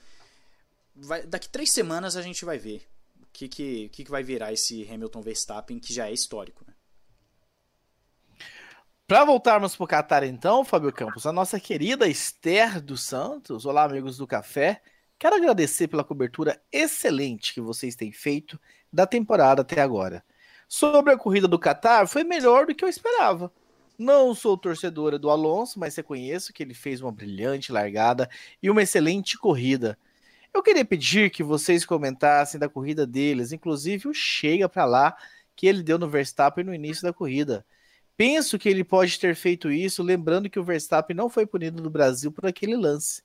Vai, daqui três semanas a gente vai ver o que, que, que, vai virar esse Hamilton Verstappen, que já é histórico. Para voltarmos para o Qatar, então, Fábio Campos, a nossa querida Esther dos Santos, olá, amigos do café, Quero agradecer pela cobertura excelente que vocês têm feito da temporada até agora. Sobre a corrida do Qatar, foi melhor do que eu esperava. Não sou torcedora do Alonso, mas reconheço que ele fez uma brilhante largada e uma excelente corrida. Eu queria pedir que vocês comentassem da corrida deles, inclusive o chega para lá que ele deu no Verstappen no início da corrida. Penso que ele pode ter feito isso, lembrando que o Verstappen não foi punido no Brasil por aquele lance.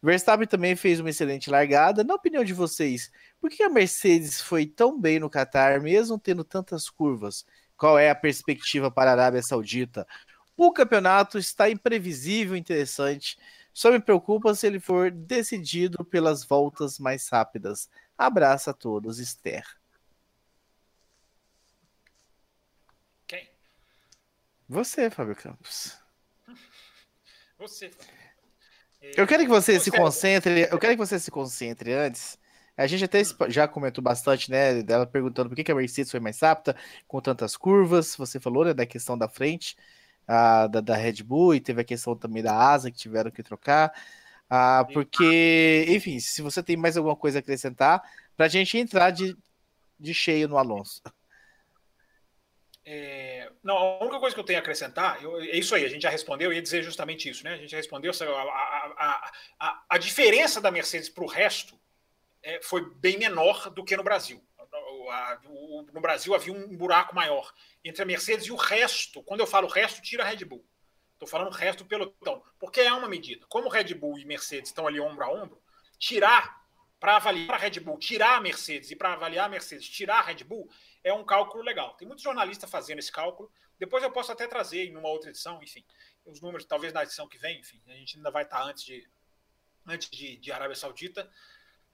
Verstappen também fez uma excelente largada. Na opinião de vocês, por que a Mercedes foi tão bem no Qatar, mesmo tendo tantas curvas? Qual é a perspectiva para a Arábia Saudita? O campeonato está imprevisível, interessante. Só me preocupa se ele for decidido pelas voltas mais rápidas. Abraço a todos, Esther. Quem? Você, Fábio Campos. Você. Eu quero que você se concentre. Eu quero que você se concentre antes a gente até já comentou bastante, né? Dela perguntando por que, a Mercedes foi mais rápida com tantas curvas. Você falou, né, da questão da frente, a, da, da Red Bull, e teve a questão também da asa que tiveram que trocar. Ah, porque, enfim, se você tem mais alguma coisa a acrescentar, para a gente entrar de, de cheio no Alonso. É, não, a única coisa que eu tenho a acrescentar, eu, é isso aí, a gente já respondeu, eu ia dizer justamente isso, né? A gente já respondeu a, a, a, a diferença da Mercedes para o resto é, foi bem menor do que no Brasil. no Brasil havia um buraco maior entre a Mercedes e o resto. Quando eu falo resto, tira a Red Bull. Estou falando o resto do pelotão. Porque é uma medida. Como Red Bull e Mercedes estão ali ombro a ombro, tirar para avaliar a Red Bull, tirar a Mercedes e para avaliar a Mercedes, tirar a Red Bull, é um cálculo legal. Tem muitos jornalistas fazendo esse cálculo. Depois eu posso até trazer em uma outra edição, enfim, os números, talvez na edição que vem, enfim, a gente ainda vai estar antes de, antes de, de Arábia Saudita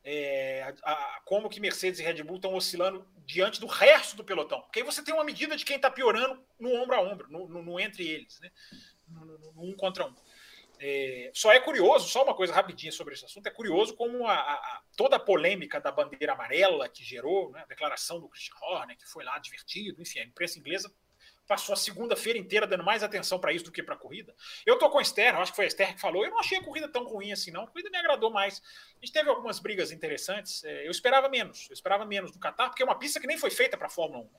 é, a, a, como que Mercedes e Red Bull estão oscilando diante do resto do pelotão. Porque aí você tem uma medida de quem está piorando no ombro a ombro, no, no, no entre eles, né? No, no, um contra um. É, só é curioso, só uma coisa rapidinha sobre esse assunto, é curioso como a, a, toda a polêmica da bandeira amarela que gerou, né, a declaração do Christian Horner, que foi lá divertido, enfim, a imprensa inglesa passou a segunda-feira inteira dando mais atenção para isso do que para a corrida. Eu tô com a Esther, acho que foi a Esther que falou. Eu não achei a corrida tão ruim assim, não. A corrida me agradou mais. A gente teve algumas brigas interessantes. É, eu esperava menos. Eu esperava menos do Qatar, porque é uma pista que nem foi feita para a Fórmula 1.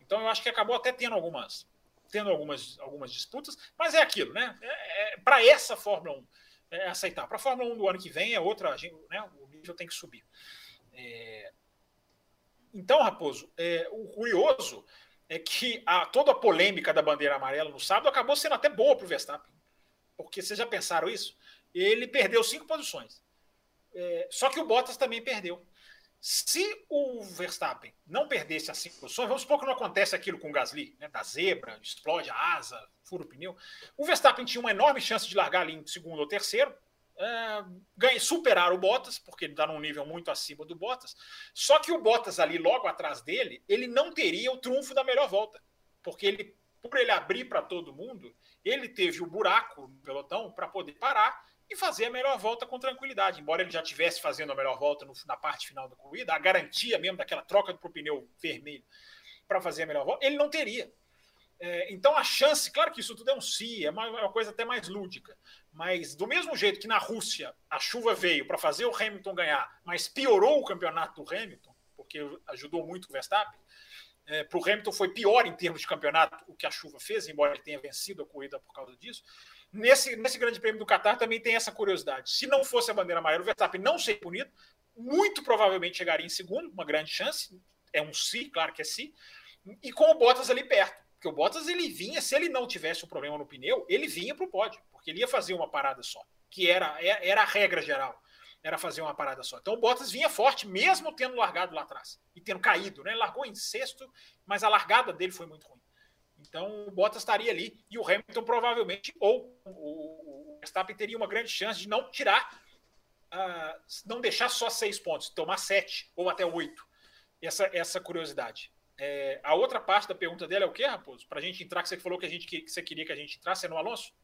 Então eu acho que acabou até tendo algumas, tendo algumas, algumas disputas. Mas é aquilo, né? É, é, para essa Fórmula 1 é aceitar. Para a Fórmula 1 do ano que vem é outra. Né, o nível tem que subir. É... Então, Raposo, é, o curioso é que a, toda a polêmica da bandeira amarela no sábado acabou sendo até boa para o Verstappen. Porque vocês já pensaram isso? Ele perdeu cinco posições. É, só que o Bottas também perdeu. Se o Verstappen não perdesse as cinco posições, vamos supor que não acontece aquilo com o Gasly, né, da zebra, explode a asa, fura o pneu. O Verstappen tinha uma enorme chance de largar ali em segundo ou terceiro, é, superar o Bottas, porque ele está num nível muito acima do Bottas. Só que o Bottas ali logo atrás dele, ele não teria o trunfo da melhor volta, porque ele, por ele abrir para todo mundo, ele teve o buraco no pelotão para poder parar e fazer a melhor volta com tranquilidade. Embora ele já tivesse fazendo a melhor volta no, na parte final da corrida, a garantia mesmo daquela troca para o pneu vermelho para fazer a melhor volta, ele não teria. É, então a chance, claro que isso tudo é um si, é uma, é uma, coisa até mais lúdica, mas do mesmo jeito que na Rússia a chuva veio para fazer o Hamilton ganhar, mas piorou o campeonato do Hamilton, porque ajudou muito o Verstappen, é, para o Hamilton foi pior em termos de campeonato o que a chuva fez, embora ele tenha vencido a corrida por causa disso. Nesse, nesse grande prêmio do Qatar também tem essa curiosidade. Se não fosse a bandeira amarela, o Verstappen não ser punido, muito provavelmente chegaria em segundo, uma grande chance, é um si, claro que é si, e com o Bottas ali perto. Porque o Bottas ele vinha, se ele não tivesse um problema no pneu, ele vinha para o pódio, porque ele ia fazer uma parada só, que era, é, era a regra geral, era fazer uma parada só. Então o Bottas vinha forte, mesmo tendo largado lá atrás e tendo caído, né? Largou em sexto, mas a largada dele foi muito ruim. Então o Bottas estaria ali e o Hamilton provavelmente, ou o, Verstappen teria uma grande chance de não tirar, uh, não deixar só seis pontos, tomar sete ou até oito. Essa, essa curiosidade. É, a outra parte da pergunta dele é o que, Raposo? Para a gente entrar, que você falou que, a gente, que você queria que a gente entrasse, é no Alonso?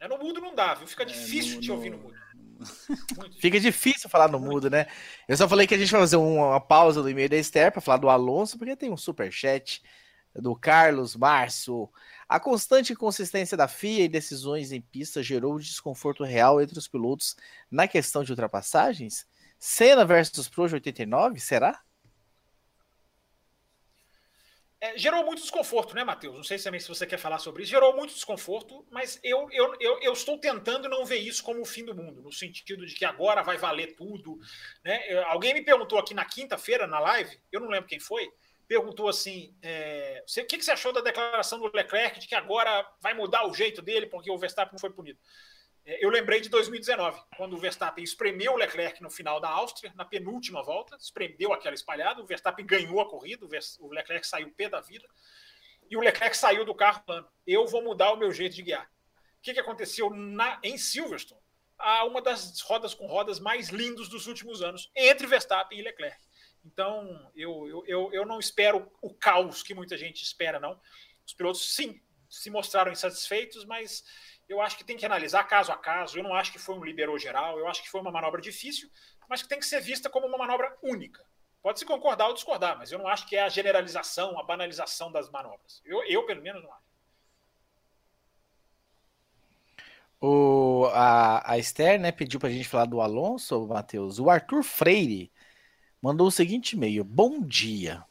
É no mudo não dá, viu? Fica é, difícil no, te ouvir no mudo. Fica difícil falar no mudo, né? Eu só falei que a gente vai fazer uma, pausa do e-mail da Esther para falar do Alonso, porque tem um super chat do Carlos Márcio. A constante inconsistência da FIA e decisões em pista gerou desconforto real entre os pilotos na questão de ultrapassagens? Senna versus Prost 89, será? É, gerou muito desconforto, né, Matheus? Não sei também se você quer falar sobre isso. Gerou muito desconforto, mas eu, eu, eu, eu, estou tentando não ver isso como o fim do mundo, no sentido de que agora vai valer tudo. Né? Alguém me perguntou aqui na quinta-feira, na live, eu não lembro quem foi, perguntou assim: é, você, o que, que você achou da declaração do Leclerc de que agora vai mudar o jeito dele porque o Verstappen foi punido? É, eu lembrei de 2019, quando o Verstappen espremeu o Leclerc no final da Áustria, na penúltima volta, espremeu aquela espalhada, o Verstappen ganhou a corrida, o Leclerc saiu pé da vida, e o Leclerc saiu do carro falando: Eu vou mudar o meu jeito de guiar. O que, que aconteceu na, em Silverstone? A uma das rodas com rodas mais lindos dos últimos anos, entre Verstappen e Leclerc. Então, eu, eu, eu, eu não espero o caos que muita gente espera, não. Os pilotos, sim, se mostraram insatisfeitos, mas eu acho que tem que analisar caso a caso. Eu não acho que foi um liberou geral, eu acho que foi uma manobra difícil, mas que tem que ser vista como uma manobra única. Pode se concordar ou discordar, mas eu não acho que é a generalização, a banalização das manobras. Eu, eu pelo menos, não acho. O, a, a Esther né, pediu para a gente falar do Alonso, Matheus. O Arthur Freire mandou o seguinte e-mail: Bom dia.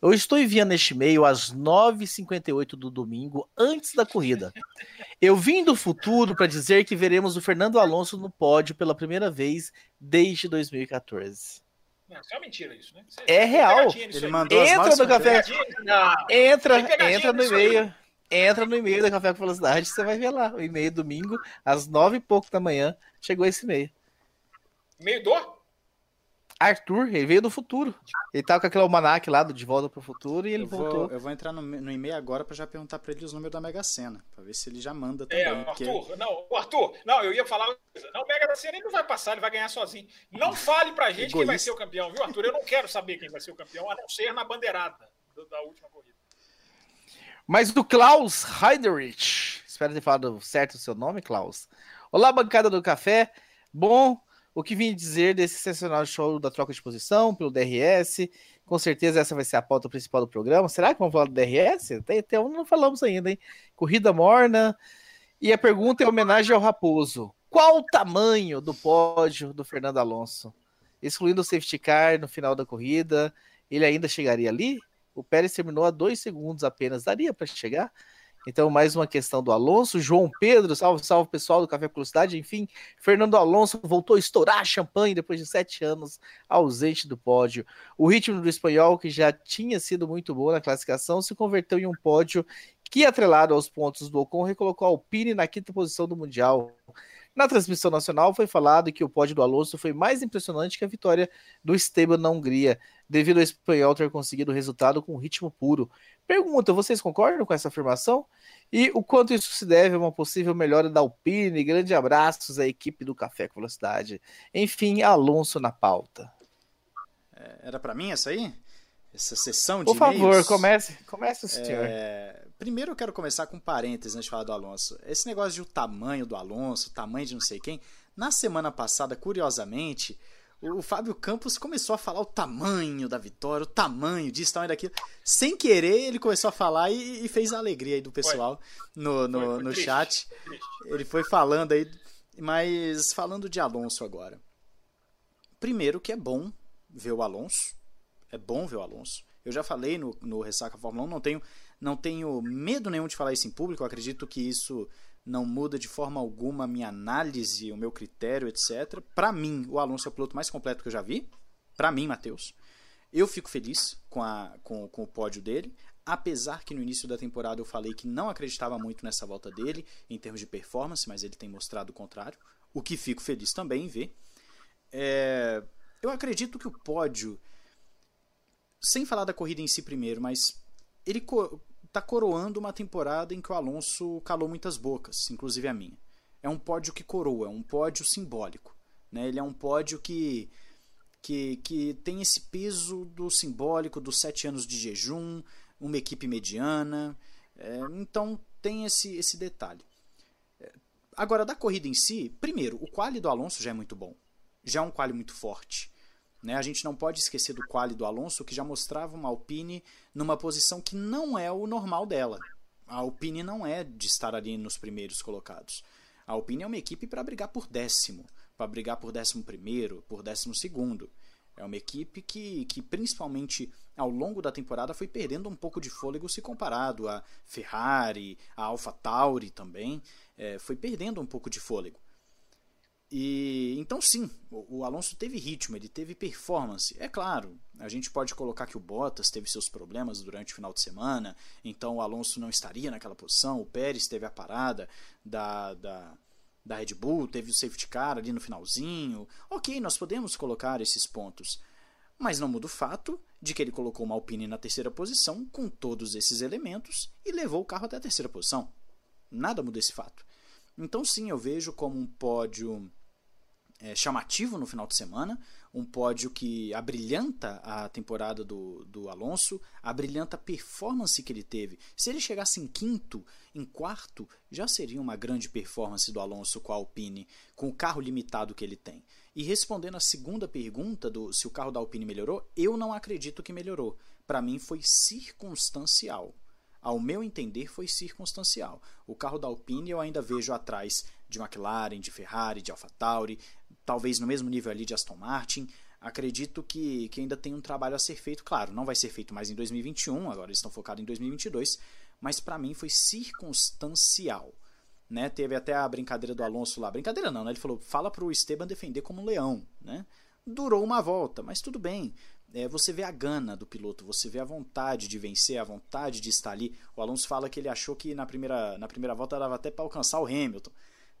Eu estou enviando este e-mail às 9h58 do domingo, antes da corrida. Eu vim do futuro para dizer que veremos o Fernando Alonso no pódio pela primeira vez desde 2014. Não, isso é mentira isso, né? Você, é real. Ele mandou entra no café. Entra, entra no e-mail. Entra no e-mail da Café com Velocidade, você vai ver lá. O e-mail domingo, às nove e pouco da manhã, chegou esse e-mail. E-mail do? Arthur, ele veio do futuro. Ele tava com aquele almanac lá do De Volta pro Futuro e ele eu voltou. Vou, eu vou entrar no, no e-mail agora para já perguntar para ele os números da Mega Sena, para ver se ele já manda é, também. É, Arthur, porque... não, o Arthur, não, eu ia falar, não, o Mega Sena ele não vai passar, ele vai ganhar sozinho. Não *laughs* fale pra gente Egoísta. quem vai ser o campeão, viu, Arthur? Eu não quero saber quem vai ser o campeão, a não ser na bandeirada da última corrida. Mas do Klaus Heiderich, espero ter falado certo o seu nome, Klaus. Olá, bancada do café. Bom, o que vim dizer desse sensacional show da troca de posição pelo DRS? Com certeza essa vai ser a pauta principal do programa. Será que vamos falar do DRS? Até, até não falamos ainda, hein? Corrida morna. E a pergunta é homenagem ao Raposo. Qual o tamanho do pódio do Fernando Alonso? Excluindo o safety car no final da corrida, ele ainda chegaria ali? O Pérez terminou a dois segundos apenas. Daria para chegar? Então, mais uma questão do Alonso. João Pedro, salve, salve pessoal do Café Velocidade. Enfim, Fernando Alonso voltou a estourar champanhe depois de sete anos ausente do pódio. O ritmo do espanhol, que já tinha sido muito bom na classificação, se converteu em um pódio que, atrelado aos pontos do Ocon, recolocou a Alpine na quinta posição do Mundial. Na transmissão nacional foi falado que o pódio do Alonso foi mais impressionante que a vitória do Esteban na Hungria, devido ao espanhol ter conseguido o resultado com ritmo puro. Pergunta: vocês concordam com essa afirmação? E o quanto isso se deve a uma possível melhora da Alpine? Grande abraços à equipe do Café com Velocidade. Enfim, Alonso na pauta. É, era para mim essa aí? Essa sessão de Por favor, comece, comece o senhor. É, primeiro eu quero começar com um parênteses antes de falar do Alonso. Esse negócio de o tamanho do Alonso, o tamanho de não sei quem. Na semana passada, curiosamente, o Fábio Campos começou a falar o tamanho da vitória, o tamanho disso, tamanho daquilo. Sem querer, ele começou a falar e, e fez a alegria aí do pessoal foi. no, no, foi, foi no chat. Ele foi falando aí, mas falando de Alonso agora. Primeiro que é bom ver o Alonso. É bom ver o Alonso. Eu já falei no, no Ressaca Fórmula 1, não tenho, não tenho medo nenhum de falar isso em público. Acredito que isso não muda de forma alguma a minha análise, o meu critério, etc. Para mim, o Alonso é o piloto mais completo que eu já vi. Para mim, Matheus. Eu fico feliz com, a, com, com o pódio dele, apesar que no início da temporada eu falei que não acreditava muito nessa volta dele, em termos de performance, mas ele tem mostrado o contrário, o que fico feliz também em ver. É, eu acredito que o pódio, sem falar da corrida em si primeiro, mas ele está coroando uma temporada em que o Alonso calou muitas bocas, inclusive a minha. É um pódio que coroa, é um pódio simbólico. Né? Ele é um pódio que, que, que tem esse peso do simbólico dos sete anos de jejum, uma equipe mediana. É, então tem esse, esse detalhe. É, agora, da corrida em si, primeiro, o quali do Alonso já é muito bom. Já é um quali muito forte. Né? A gente não pode esquecer do quali do Alonso, que já mostrava uma Alpine numa posição que não é o normal dela. A Alpine não é de estar ali nos primeiros colocados. A Alpine é uma equipe para brigar por décimo, para brigar por décimo primeiro, por décimo segundo. É uma equipe que, que, principalmente ao longo da temporada, foi perdendo um pouco de fôlego se comparado a Ferrari, a Alpha Tauri também. É, foi perdendo um pouco de fôlego. E então sim, o, o, Alonso teve ritmo, ele teve performance. É claro, a gente pode colocar que o Bottas teve seus problemas durante o final de semana, então o Alonso não estaria naquela posição. O Pérez teve a parada da, da, da Red Bull, teve o safety car ali no finalzinho. Ok, nós podemos colocar esses pontos, mas não muda o fato de que ele colocou uma Alpine na terceira posição com todos esses elementos e levou o carro até a terceira posição. Nada muda esse fato. Então, sim, eu vejo como um pódio é, chamativo no final de semana, um pódio que abrilhanta a temporada do, do Alonso, abrilhanta a performance que ele teve. Se ele chegasse em quinto, em quarto, já seria uma grande performance do Alonso com a Alpine, com o carro limitado que ele tem. E respondendo a segunda pergunta do se o carro da Alpine melhorou, eu não acredito que melhorou. Para mim foi circunstancial ao meu entender, foi circunstancial. O carro da Alpine eu ainda vejo atrás de McLaren, de Ferrari, de AlphaTauri, talvez no mesmo nível ali de Aston Martin. Acredito que, que ainda tem um trabalho a ser feito. Claro, não vai ser feito mais em 2021, agora eles estão focados em 2022, mas para mim foi circunstancial. Né? Teve até a brincadeira do Alonso lá. Brincadeira não, né? Ele falou: fala para o Esteban defender como um leão. Né? Durou uma volta, mas tudo bem é, você vê a gana do piloto, você vê a vontade de vencer, a vontade de estar ali. O Alonso fala que ele achou que na primeira, na primeira volta dava até para alcançar o Hamilton.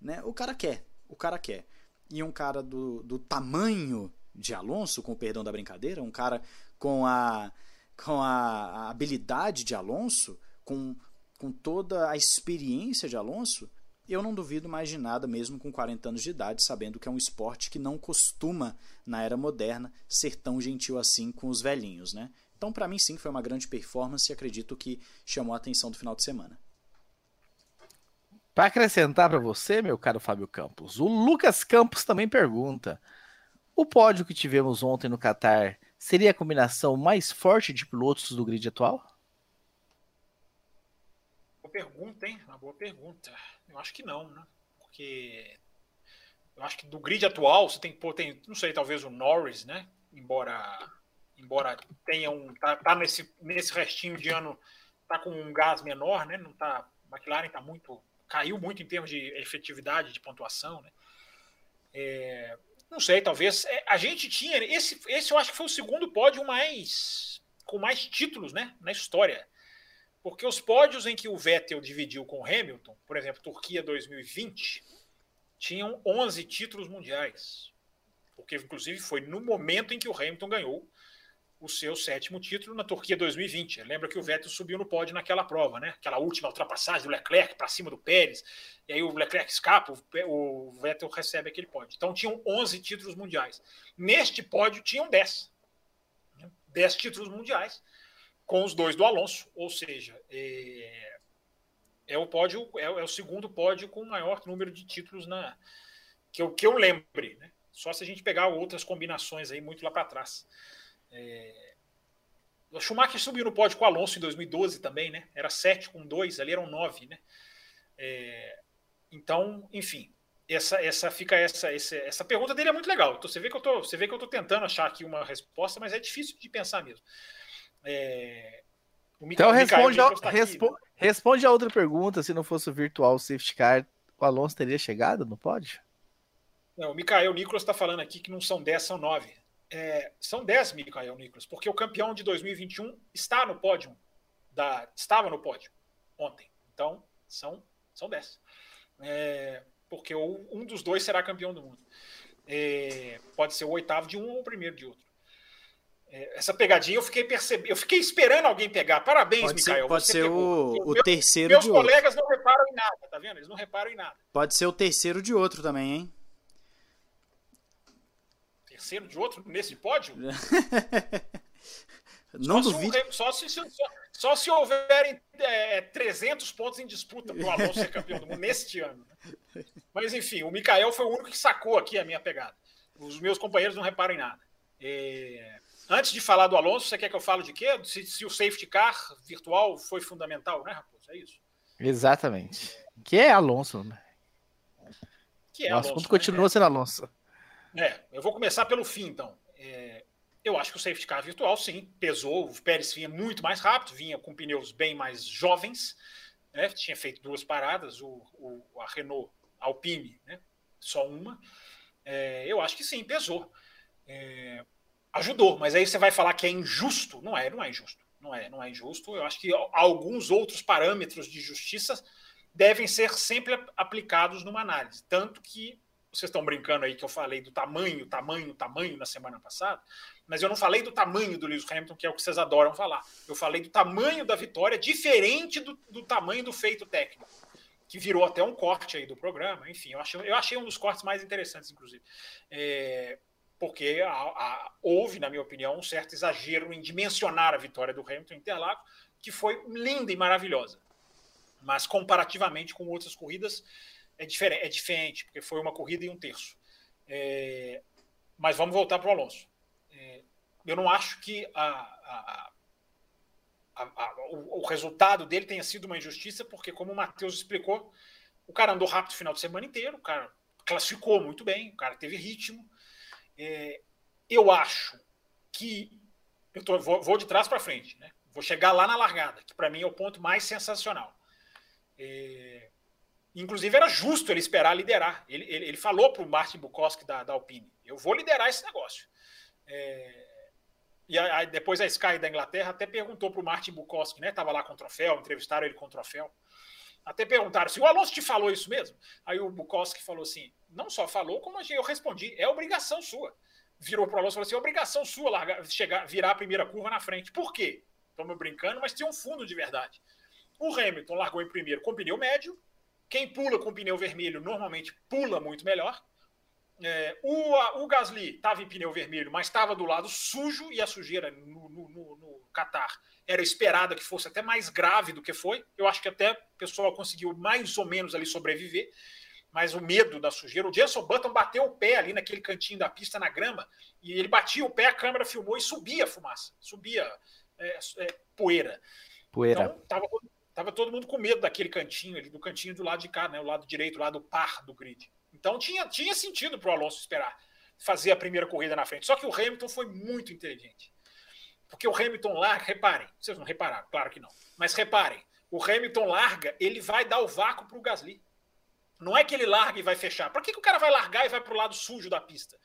Né? O cara quer, o cara quer. E um cara do, do tamanho de Alonso, com o perdão da brincadeira, um cara com a, com a, a habilidade de Alonso, com, com toda a experiência de Alonso, eu não duvido mais de nada, mesmo com 40 anos de idade, sabendo que é um esporte que não costuma, na era moderna, ser tão gentil assim com os velhinhos, né? Então, para mim, sim, foi uma grande performance e acredito que chamou a atenção do final de semana. Para acrescentar para você, meu caro Fábio Campos, o Lucas Campos também pergunta: o pódio que tivemos ontem no Qatar seria a combinação mais forte de pilotos do grid atual? Boa pergunta, hein? Uma boa pergunta. Eu acho que não, né? Porque eu acho que do grid atual você tem que pôr, tem, não sei, talvez o Norris, né? Embora embora tenha um tá, tá nesse nesse restinho de ano tá com um gás menor, né? Não tá McLaren tá muito caiu muito em termos de efetividade de pontuação, né? É, não sei, talvez é, a gente tinha esse esse eu acho que foi o segundo pódio mais com mais títulos, né, na história. Porque os pódios em que o Vettel dividiu com o Hamilton, por exemplo, Turquia 2020, tinham 11 títulos mundiais. Porque, inclusive, foi no momento em que o Hamilton ganhou o seu sétimo título na Turquia 2020. Lembra que o Vettel subiu no pódio naquela prova, né? Aquela última ultrapassagem do Leclerc para cima do Pérez, e aí o Leclerc escapa, o Vettel recebe aquele pódio. Então tinham 11 títulos mundiais. Neste pódio tinham 10. 10 títulos mundiais com os dois do Alonso, ou seja, é, é o pódio, é, é, o segundo pódio com o maior número de títulos na que eu, que eu lembre, né? Só se a gente pegar outras combinações aí muito lá para trás. É, o Schumacher subiu no pódio com o Alonso em 2012 também, né? Era 7 com 2, ali eram 9, né? É, então, enfim, essa, essa fica essa, essa, essa pergunta dele é muito legal. Então, você vê que eu tô, você vê que eu tô tentando achar aqui uma resposta, mas é difícil de pensar mesmo. É, então responde a, tá respo, aqui, responde a outra pergunta: se não fosse o virtual safety car, o Alonso teria chegado no pódio? Não, o Mikael Nicolas está falando aqui que não são 10, são 9. É, são 10, Mikael Nicolas, porque o campeão de 2021 está no pódio. Da, estava no pódio ontem. Então, são, são 10. É, porque um dos dois será campeão do mundo. É, pode ser o oitavo de um ou o primeiro de outro. É, essa pegadinha eu fiquei percebendo, eu fiquei esperando alguém pegar. Parabéns, pode Mikael. Ser, pode ser o, o meu, terceiro meus de outro. Meus colegas não reparam em nada, tá vendo? Eles não reparam em nada. Pode ser o terceiro de outro também, hein? Terceiro de outro nesse pódio? *laughs* não só duvide. Se, só, se, só, só se houverem é, 300 pontos em disputa para o Alonso ser campeão do mundo neste ano. Né? Mas enfim, o Mikael foi o único que sacou aqui a minha pegada. Os meus companheiros não reparam em nada. É... Antes de falar do Alonso, você quer que eu fale de quê? Se, se, o safety car virtual foi fundamental, né, Raposo? É isso. Exatamente. Que é Alonso, né? Que é o assunto né? continua sendo Alonso. É, eu vou começar pelo fim, então. É, eu acho que o safety car virtual, sim, pesou. O Pérez vinha muito mais rápido, vinha com pneus bem mais jovens, né? tinha feito duas paradas, o, o a Renault Alpine, né? só uma. É, eu acho que sim, pesou. É, ajudou, mas aí você vai falar que é injusto? Não é, não é injusto. Não é, não é injusto. Eu acho que alguns outros parâmetros de justiça devem ser sempre aplicados numa análise. Tanto que vocês estão brincando aí que eu falei do tamanho, tamanho, tamanho na semana passada, mas eu não falei do tamanho do Lewis Hamilton, que é o que vocês adoram falar. Eu falei do tamanho da vitória, diferente do, do tamanho do feito técnico, que virou até um corte aí do programa. Enfim, eu achei, eu achei um dos cortes mais interessantes, inclusive. É, porque a, a, houve, na minha opinião, um certo exagero em dimensionar a vitória do Hamilton em Interlagos, que foi linda e maravilhosa. Mas comparativamente com outras corridas, é diferente, é diferente porque foi uma corrida e um terço. É, mas vamos voltar para o Alonso. É, eu não acho que a, a, o, o, resultado dele tenha sido uma injustiça, porque, como o Matheus explicou, o cara andou rápido o final de semana inteiro, o cara classificou muito bem, o cara teve ritmo. É, eu acho que. Eu tô, vou, vou de trás para frente, né? Vou chegar lá na largada, que para mim é o ponto mais sensacional. É, Inclusive, era justo ele esperar liderar. Ele, ele, ele falou para o Martin Bukowski da, da Alpine: eu vou liderar esse negócio. É, e aí, depois a Sky da Inglaterra até perguntou para o Martin Bukowski, né? Estava lá com o troféu, entrevistaram ele com o troféu. Até perguntaram se o Alonso te falou isso mesmo. Aí o Bukowski falou assim: não só falou, como eu respondi: é obrigação sua. Virou para o Alonso e falou assim: é obrigação sua largar, chegar, virar a primeira curva na frente. Por quê? Estamos brincando, mas tinha um fundo de verdade. O Hamilton largou em primeiro com pneu médio, quem pula com pneu vermelho normalmente pula muito melhor. É, o, o Gasly estava em pneu vermelho, mas estava do lado sujo e a sujeira no, no, no, no Qatar era esperada que fosse até mais grave do que foi. Eu acho que até o pessoal conseguiu mais ou menos ali sobreviver, mas o medo da sujeira. O Jenson Button bateu o pé ali naquele cantinho da pista na grama e ele batia o pé, a câmera filmou e subia a fumaça, subia é, é, poeira. Poeira. Então, tava, Tava todo mundo com medo daquele cantinho ali, do cantinho do lado de cá, né? O lado direito, o lado par do grid. Então tinha, tinha sentido para o Alonso esperar fazer a primeira corrida na frente. Só que o Hamilton foi muito inteligente. Porque o Hamilton larga, reparem, vocês não repararam, claro que não. Mas reparem, o Hamilton larga, ele vai dar o vácuo para o Gasly. Não é que ele larga e vai fechar. Para que, que o cara vai largar e vai para o lado sujo da pista?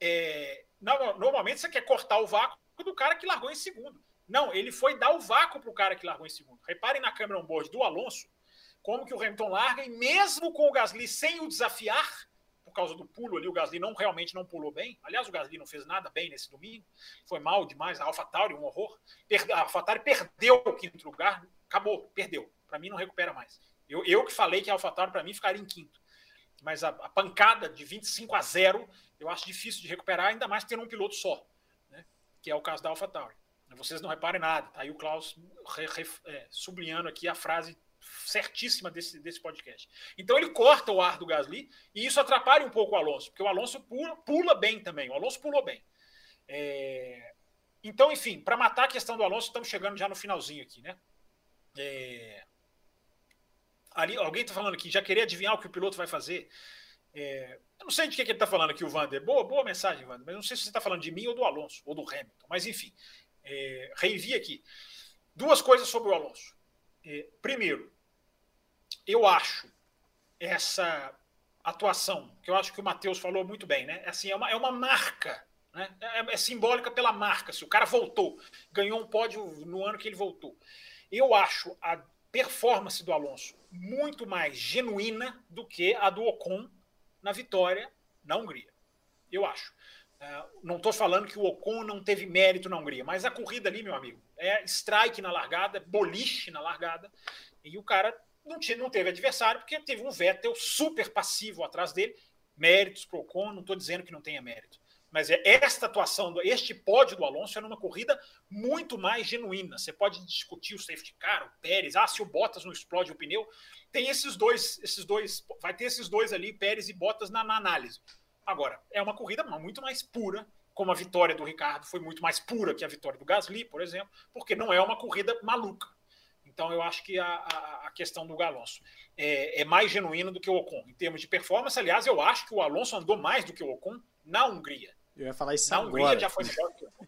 É, normalmente você quer cortar o vácuo do cara que largou em segundo. Não, ele foi dar o vácuo para o cara que largou em segundo. Reparem na câmera on-board do Alonso, como que o Hamilton larga, e mesmo com o Gasly sem o desafiar, por causa do pulo ali, o Gasly não realmente não pulou bem. Aliás, o Gasly não fez nada bem nesse domingo. Foi mal demais. A AlphaTauri, um horror. A AlphaTauri perdeu o quinto lugar. Acabou, perdeu. Para mim, não recupera mais. Eu, eu que falei que a AlphaTauri, para mim, ficaria em quinto. Mas a, a, pancada de 25 a 0, eu acho difícil de recuperar, ainda mais tendo um piloto só, né? que é o caso da AlphaTauri. Vocês não reparem nada. Tá aí o Klaus re, re, é, sublinhando aqui a frase certíssima desse, desse podcast. Então ele corta o ar do Gasly e isso atrapalha um pouco o Alonso, porque o Alonso pula, pula bem também. O Alonso pulou bem. É... Então, enfim, para matar a questão do Alonso, estamos chegando já no finalzinho aqui, né? É... Ali, alguém está falando aqui, já queria adivinhar o que o piloto vai fazer. É... Eu não sei de que, que ele está falando aqui, o Vander. Boa, boa mensagem, Vander, mas não sei se você está falando de mim ou do Alonso, ou do Hamilton. Mas enfim, é, aqui. Duas coisas sobre o Alonso. É, primeiro, eu acho essa atuação, que eu acho que o Matheus falou muito bem, né? Assim, é uma, é uma marca, né? É, é, simbólica pela marca. Se o cara voltou, ganhou um pódio no ano que ele voltou. Eu acho a performance do Alonso muito mais genuína do que a do Ocon na vitória na Hungria. Eu acho. É, não estou falando que o Ocon não teve mérito na Hungria, mas a corrida ali, meu amigo, é strike na largada, boliche na largada, e o cara não, tinha, não teve adversário porque teve um Vettel super passivo atrás dele. Méritos para o Ocon, não estou dizendo que não tenha mérito. Mas é esta atuação, este pódio do Alonso é numa corrida muito mais genuína. Você pode discutir o safety car, o Pérez, ah, se o Bottas não explode o pneu. Tem esses dois, esses dois, vai ter esses dois ali, Pérez e Bottas, na, na análise. Agora, é uma corrida muito mais pura como a vitória do Ricardo foi muito mais pura que a vitória do Gasly, por exemplo, porque não é uma corrida maluca. Então eu acho que a, a, a questão do Alonso é, é, mais genuína do que o Ocon. Em termos de performance, aliás, eu acho que o Alonso andou mais do que o Ocon na Hungria. Eu ia falar isso na agora. Hungria já foi melhor que o Ocon.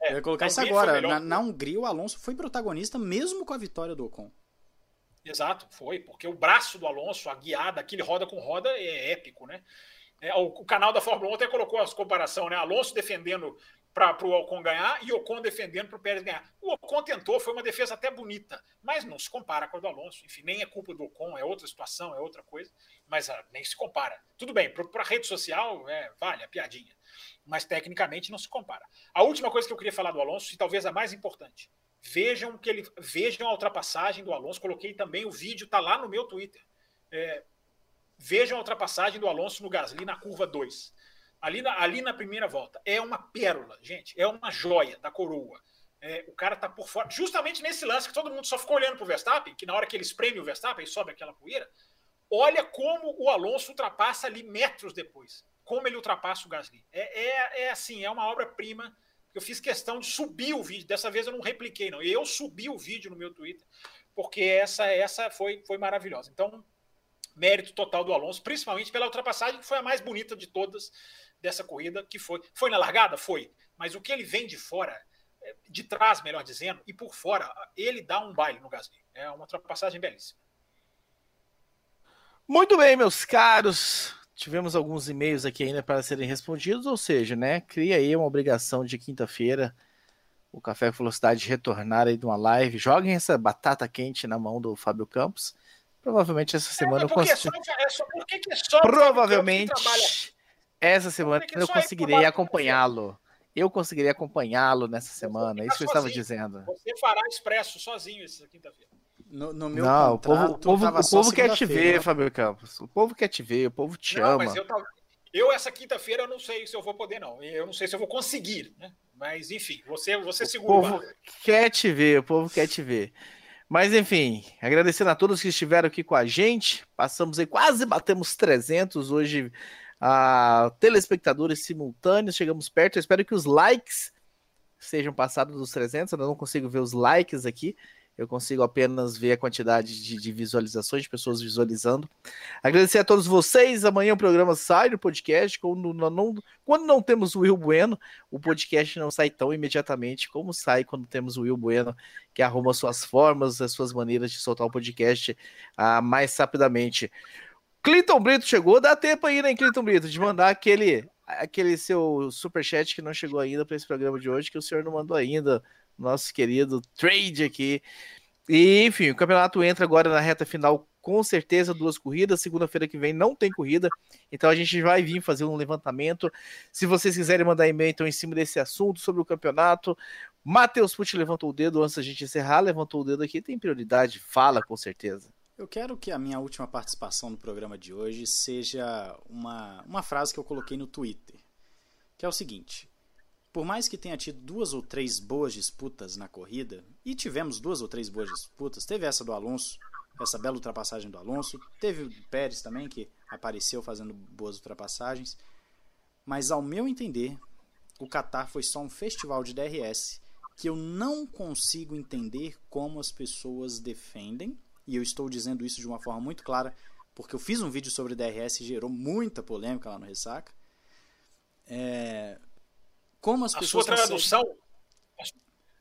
É, *laughs* eu ia colocar isso agora. Na, na, Hungria, o Alonso foi protagonista mesmo com a vitória do Ocon. Exato, foi, porque o braço do Alonso, a guiada, aquele roda com roda, é épico, né? É, o, o, canal da Fórmula 1 até colocou as comparação, né? Alonso defendendo para o Ocon ganhar e Ocon defendendo para o Pérez ganhar. O Ocon tentou, foi uma defesa até bonita, mas não se compara com a do Alonso. Enfim, nem é culpa do Ocon, é outra situação, é outra coisa, mas ah, nem se compara. Tudo bem, para a rede social, é, vale a piadinha, mas tecnicamente não se compara. A última coisa que eu queria falar do Alonso, e talvez a mais importante, vejam que ele vejam a ultrapassagem do Alonso. Coloquei também o vídeo, está lá no meu Twitter. É, vejam a ultrapassagem do Alonso no Gasly na curva 2 ali na, ali na primeira volta. É uma pérola, gente. É uma joia da coroa. É, o cara tá por fora. Justamente nesse lance que todo mundo só ficou olhando pro Verstappen, que na hora que ele espreme o Verstappen e sobe aquela poeira, olha como o Alonso ultrapassa ali metros depois. Como ele ultrapassa o Gasly. É, é, é assim, é uma obra-prima. Eu fiz questão de subir o vídeo. Dessa vez eu não repliquei, não. Eu subi o vídeo no meu Twitter, porque essa essa foi, foi maravilhosa. Então, mérito total do Alonso, principalmente pela ultrapassagem, que foi a mais bonita de todas dessa corrida, que foi. Foi na largada? Foi. Mas o que ele vem de fora, é, de trás, melhor dizendo, e por fora, ele dá um baile no Gasly. É uma ultrapassagem belíssima. Muito bem, meus caros. Tivemos alguns e-mails aqui ainda para serem respondidos, ou seja, né? Cria aí uma obrigação de quinta-feira o Café Velocidade retornar aí de uma live. Joguem essa batata quente na mão do Fábio Campos. Provavelmente essa é, semana é, eu consigo. É é só Provavelmente essa semana eu conseguirei acompanhá-lo. Eu conseguirei acompanhá-lo nessa semana. É isso que eu estava dizendo. Você fará expresso sozinho essa quinta-feira. No, no, meu Não, o povo, o povo, o povo quer te ver, Fábio Campos. O povo quer te ver, o povo te não, ama. Mas eu, eu essa quinta-feira, eu não sei se eu vou poder, não. Eu não sei se eu vou conseguir, né? Mas, enfim, você, você segura. O povo quer te ver, o povo quer te ver. Mas, enfim, agradecendo a todos que estiveram aqui com a gente. Passamos aí, quase batemos 300 hoje a telespectadores simultâneos, chegamos perto. Eu espero que os likes sejam passados dos 300. Eu não consigo ver os likes aqui, eu consigo apenas ver a quantidade de, de, visualizações, de pessoas visualizando. Agradecer a todos vocês. Amanhã o programa sai do podcast. Quando não, quando não temos o Will Bueno, o podcast não sai tão imediatamente como sai quando temos o Will Bueno, que arruma suas formas, as suas maneiras de soltar o podcast ah, mais rapidamente. Clinton Brito chegou, dá tempo aí, né, Clinton Brito, de mandar aquele, aquele seu superchat que não chegou ainda para esse programa de hoje, que o senhor não mandou ainda, nosso querido trade aqui. E, enfim, o campeonato entra agora na reta final, com certeza, duas corridas. Segunda-feira que vem não tem corrida, então a gente vai vir fazer um levantamento. Se vocês quiserem mandar e-mail, então, em cima desse assunto sobre o campeonato, Matheus Pucci levantou o dedo antes da gente encerrar, levantou o dedo aqui, tem prioridade, fala com certeza. Eu quero que a minha última participação no programa de hoje seja uma, uma frase que eu coloquei no Twitter, que é o seguinte: por mais que tenha tido duas ou três boas disputas na corrida, e tivemos duas ou três boas disputas, teve essa do Alonso, essa bela ultrapassagem do Alonso, teve o Pérez também, que apareceu fazendo boas ultrapassagens, mas ao meu entender, o Qatar foi só um festival de DRS que eu não consigo entender como as pessoas defendem e eu estou dizendo isso de uma forma muito clara, porque eu fiz um vídeo sobre DRS e gerou muita polêmica lá no Ressaca. É... Como as a pessoas. Sua tradução,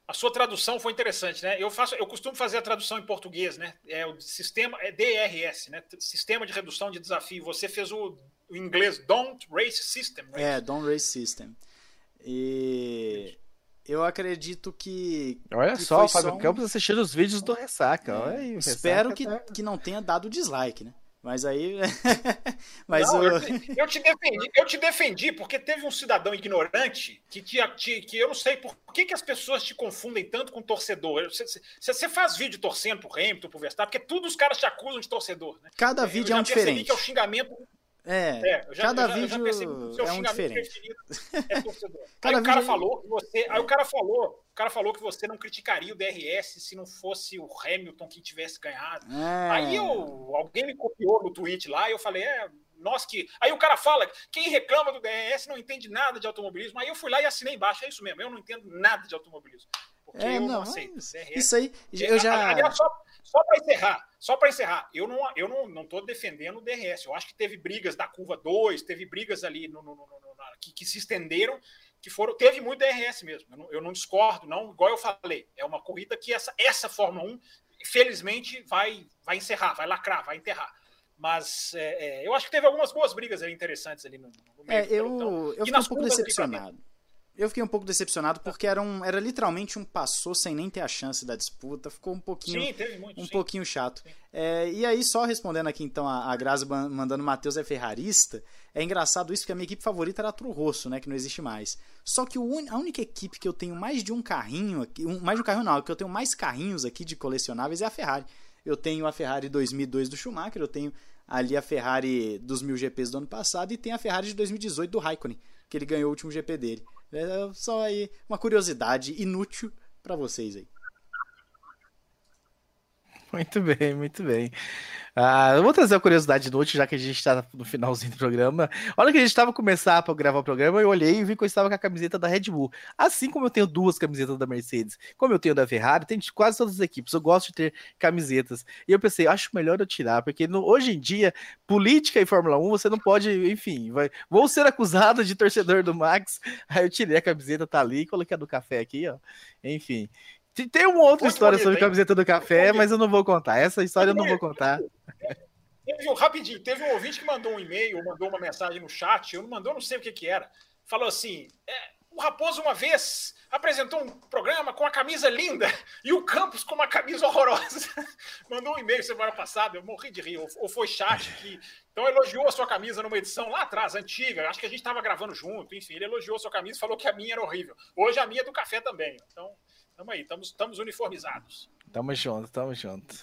a sua tradução foi interessante, né? Eu faço, eu costumo fazer a tradução em português, né? É o sistema é DRS, né? Sistema de redução de desafio. Você fez o, o inglês Don't Race System. Right? É, Don't Race System. E eu acredito que. Olha que só, o Fábio um... Campos assistindo os vídeos do Ressaca. É, Olha aí, espero que, tá... que não tenha dado dislike, né? Mas aí. *laughs* Mas não, o... eu, eu, te defendi, eu te defendi porque teve um cidadão ignorante que, te, te, que eu não sei por que, que as pessoas te confundem tanto com torcedor. Você, faz vídeo torcendo pro Hamilton, pro Verstappen, porque tudo os caras te acusam de torcedor. Né? Cada vídeo é um diferente. que é o xingamento é, é já, cada já, vídeo é um diferente. É torcedor. aí o cara falou que você, aí o cara falou, o cara falou que você não criticaria o DRS se não fosse o Hamilton que tivesse ganhado. É. Aí eu, alguém me copiou no tweet lá e eu falei, é, nós que. Aí o cara fala, quem reclama do DRS não entende nada de automobilismo. Aí eu fui lá e assinei embaixo, é isso mesmo, eu não entendo nada de automobilismo. Porque é, eu não, não aceito. Isso aí, eu já. Aliás, só, só para encerrar, só para encerrar, eu não eu não, não tô defendendo o DRS. Eu acho que teve brigas da curva 2, teve brigas ali no, no, no, que, que se estenderam que foram. Teve muito DRS mesmo. Eu não, eu não, discordo, não. Igual eu falei, é uma corrida que essa, essa Fórmula 1, felizmente, vai, vai encerrar, vai lacrar, vai enterrar. Mas é, é, eu acho que teve algumas boas brigas ali interessantes ali no, no meio. É, eu, eu fiquei um pouco decepcionado. Eu fiquei um pouco decepcionado porque era, um, era literalmente um passou sem nem ter a chance da disputa. Ficou um pouquinho, sim, muito, um sim. pouquinho chato. É, e aí, só respondendo aqui então a, a Grazi mandando Matheus é ferrarista, é engraçado isso porque a minha equipe favorita era a Tro Rosso, né, que não existe mais. Só que o, a única equipe que eu tenho mais de um carrinho aqui, um, mais de um carrinho não, que eu tenho mais carrinhos aqui de colecionáveis é a Ferrari. Eu tenho a Ferrari 2002 do Schumacher, eu tenho ali a Ferrari dos mil GPs do ano passado e tem a Ferrari de 2018 do Raikkonen, que ele ganhou o último GP dele. É só aí uma curiosidade inútil para vocês aí. Muito bem, muito bem. Ah, eu vou trazer uma curiosidade inútil, já que a gente está no finalzinho do programa. Olha que a gente estava começar para gravar o programa, eu olhei e vi que eu estava com a camiseta da Red Bull. Assim como eu tenho duas camisetas da Mercedes, como eu tenho da Ferrari, tem de quase todas as equipes. Eu gosto de ter camisetas. E eu pensei, acho melhor eu tirar, porque no, hoje em dia, política e Fórmula 1, você não pode, enfim, vai, vou ser acusado de torcedor do Max. Aí eu tirei a camiseta, tá ali, coloquei a do café aqui, ó. Enfim. Tem uma outra história sobre a camiseta do café, mas eu não vou contar. Essa história eu não vou contar. Teve um, rapidinho, teve um ouvinte que mandou um e-mail, mandou uma mensagem no chat, eu não mandou, não sei o que que era. Falou assim: é, o Raposo uma vez apresentou um programa com a camisa linda e o Campos com uma camisa horrorosa. *laughs* mandou um e-mail semana passada, eu morri de rir, ou, ou foi chat que. Então elogiou a sua camisa numa edição lá atrás, antiga, acho que a gente estava gravando junto, enfim, ele elogiou a sua camisa e falou que a minha era horrível. Hoje a minha é do café também. Então, Tamo aí, estamos uniformizados. Tamo junto, tamo junto.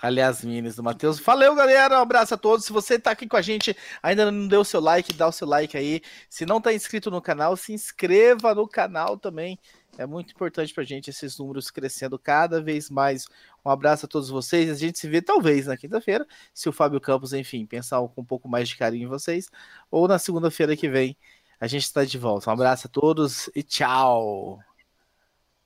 Aliás, meninas do Matheus. Valeu, galera. Um abraço a todos. Se você tá aqui com a gente, ainda não deu o seu like, dá o seu like aí. Se não tá inscrito no canal, se inscreva no canal também. É muito importante pra gente esses números crescendo cada vez mais. Um abraço a todos vocês. A gente se vê talvez na quinta-feira, se o Fábio Campos, enfim, pensar com um pouco mais de carinho em vocês, ou na segunda-feira que vem. A gente está de volta. Um abraço a todos e tchau.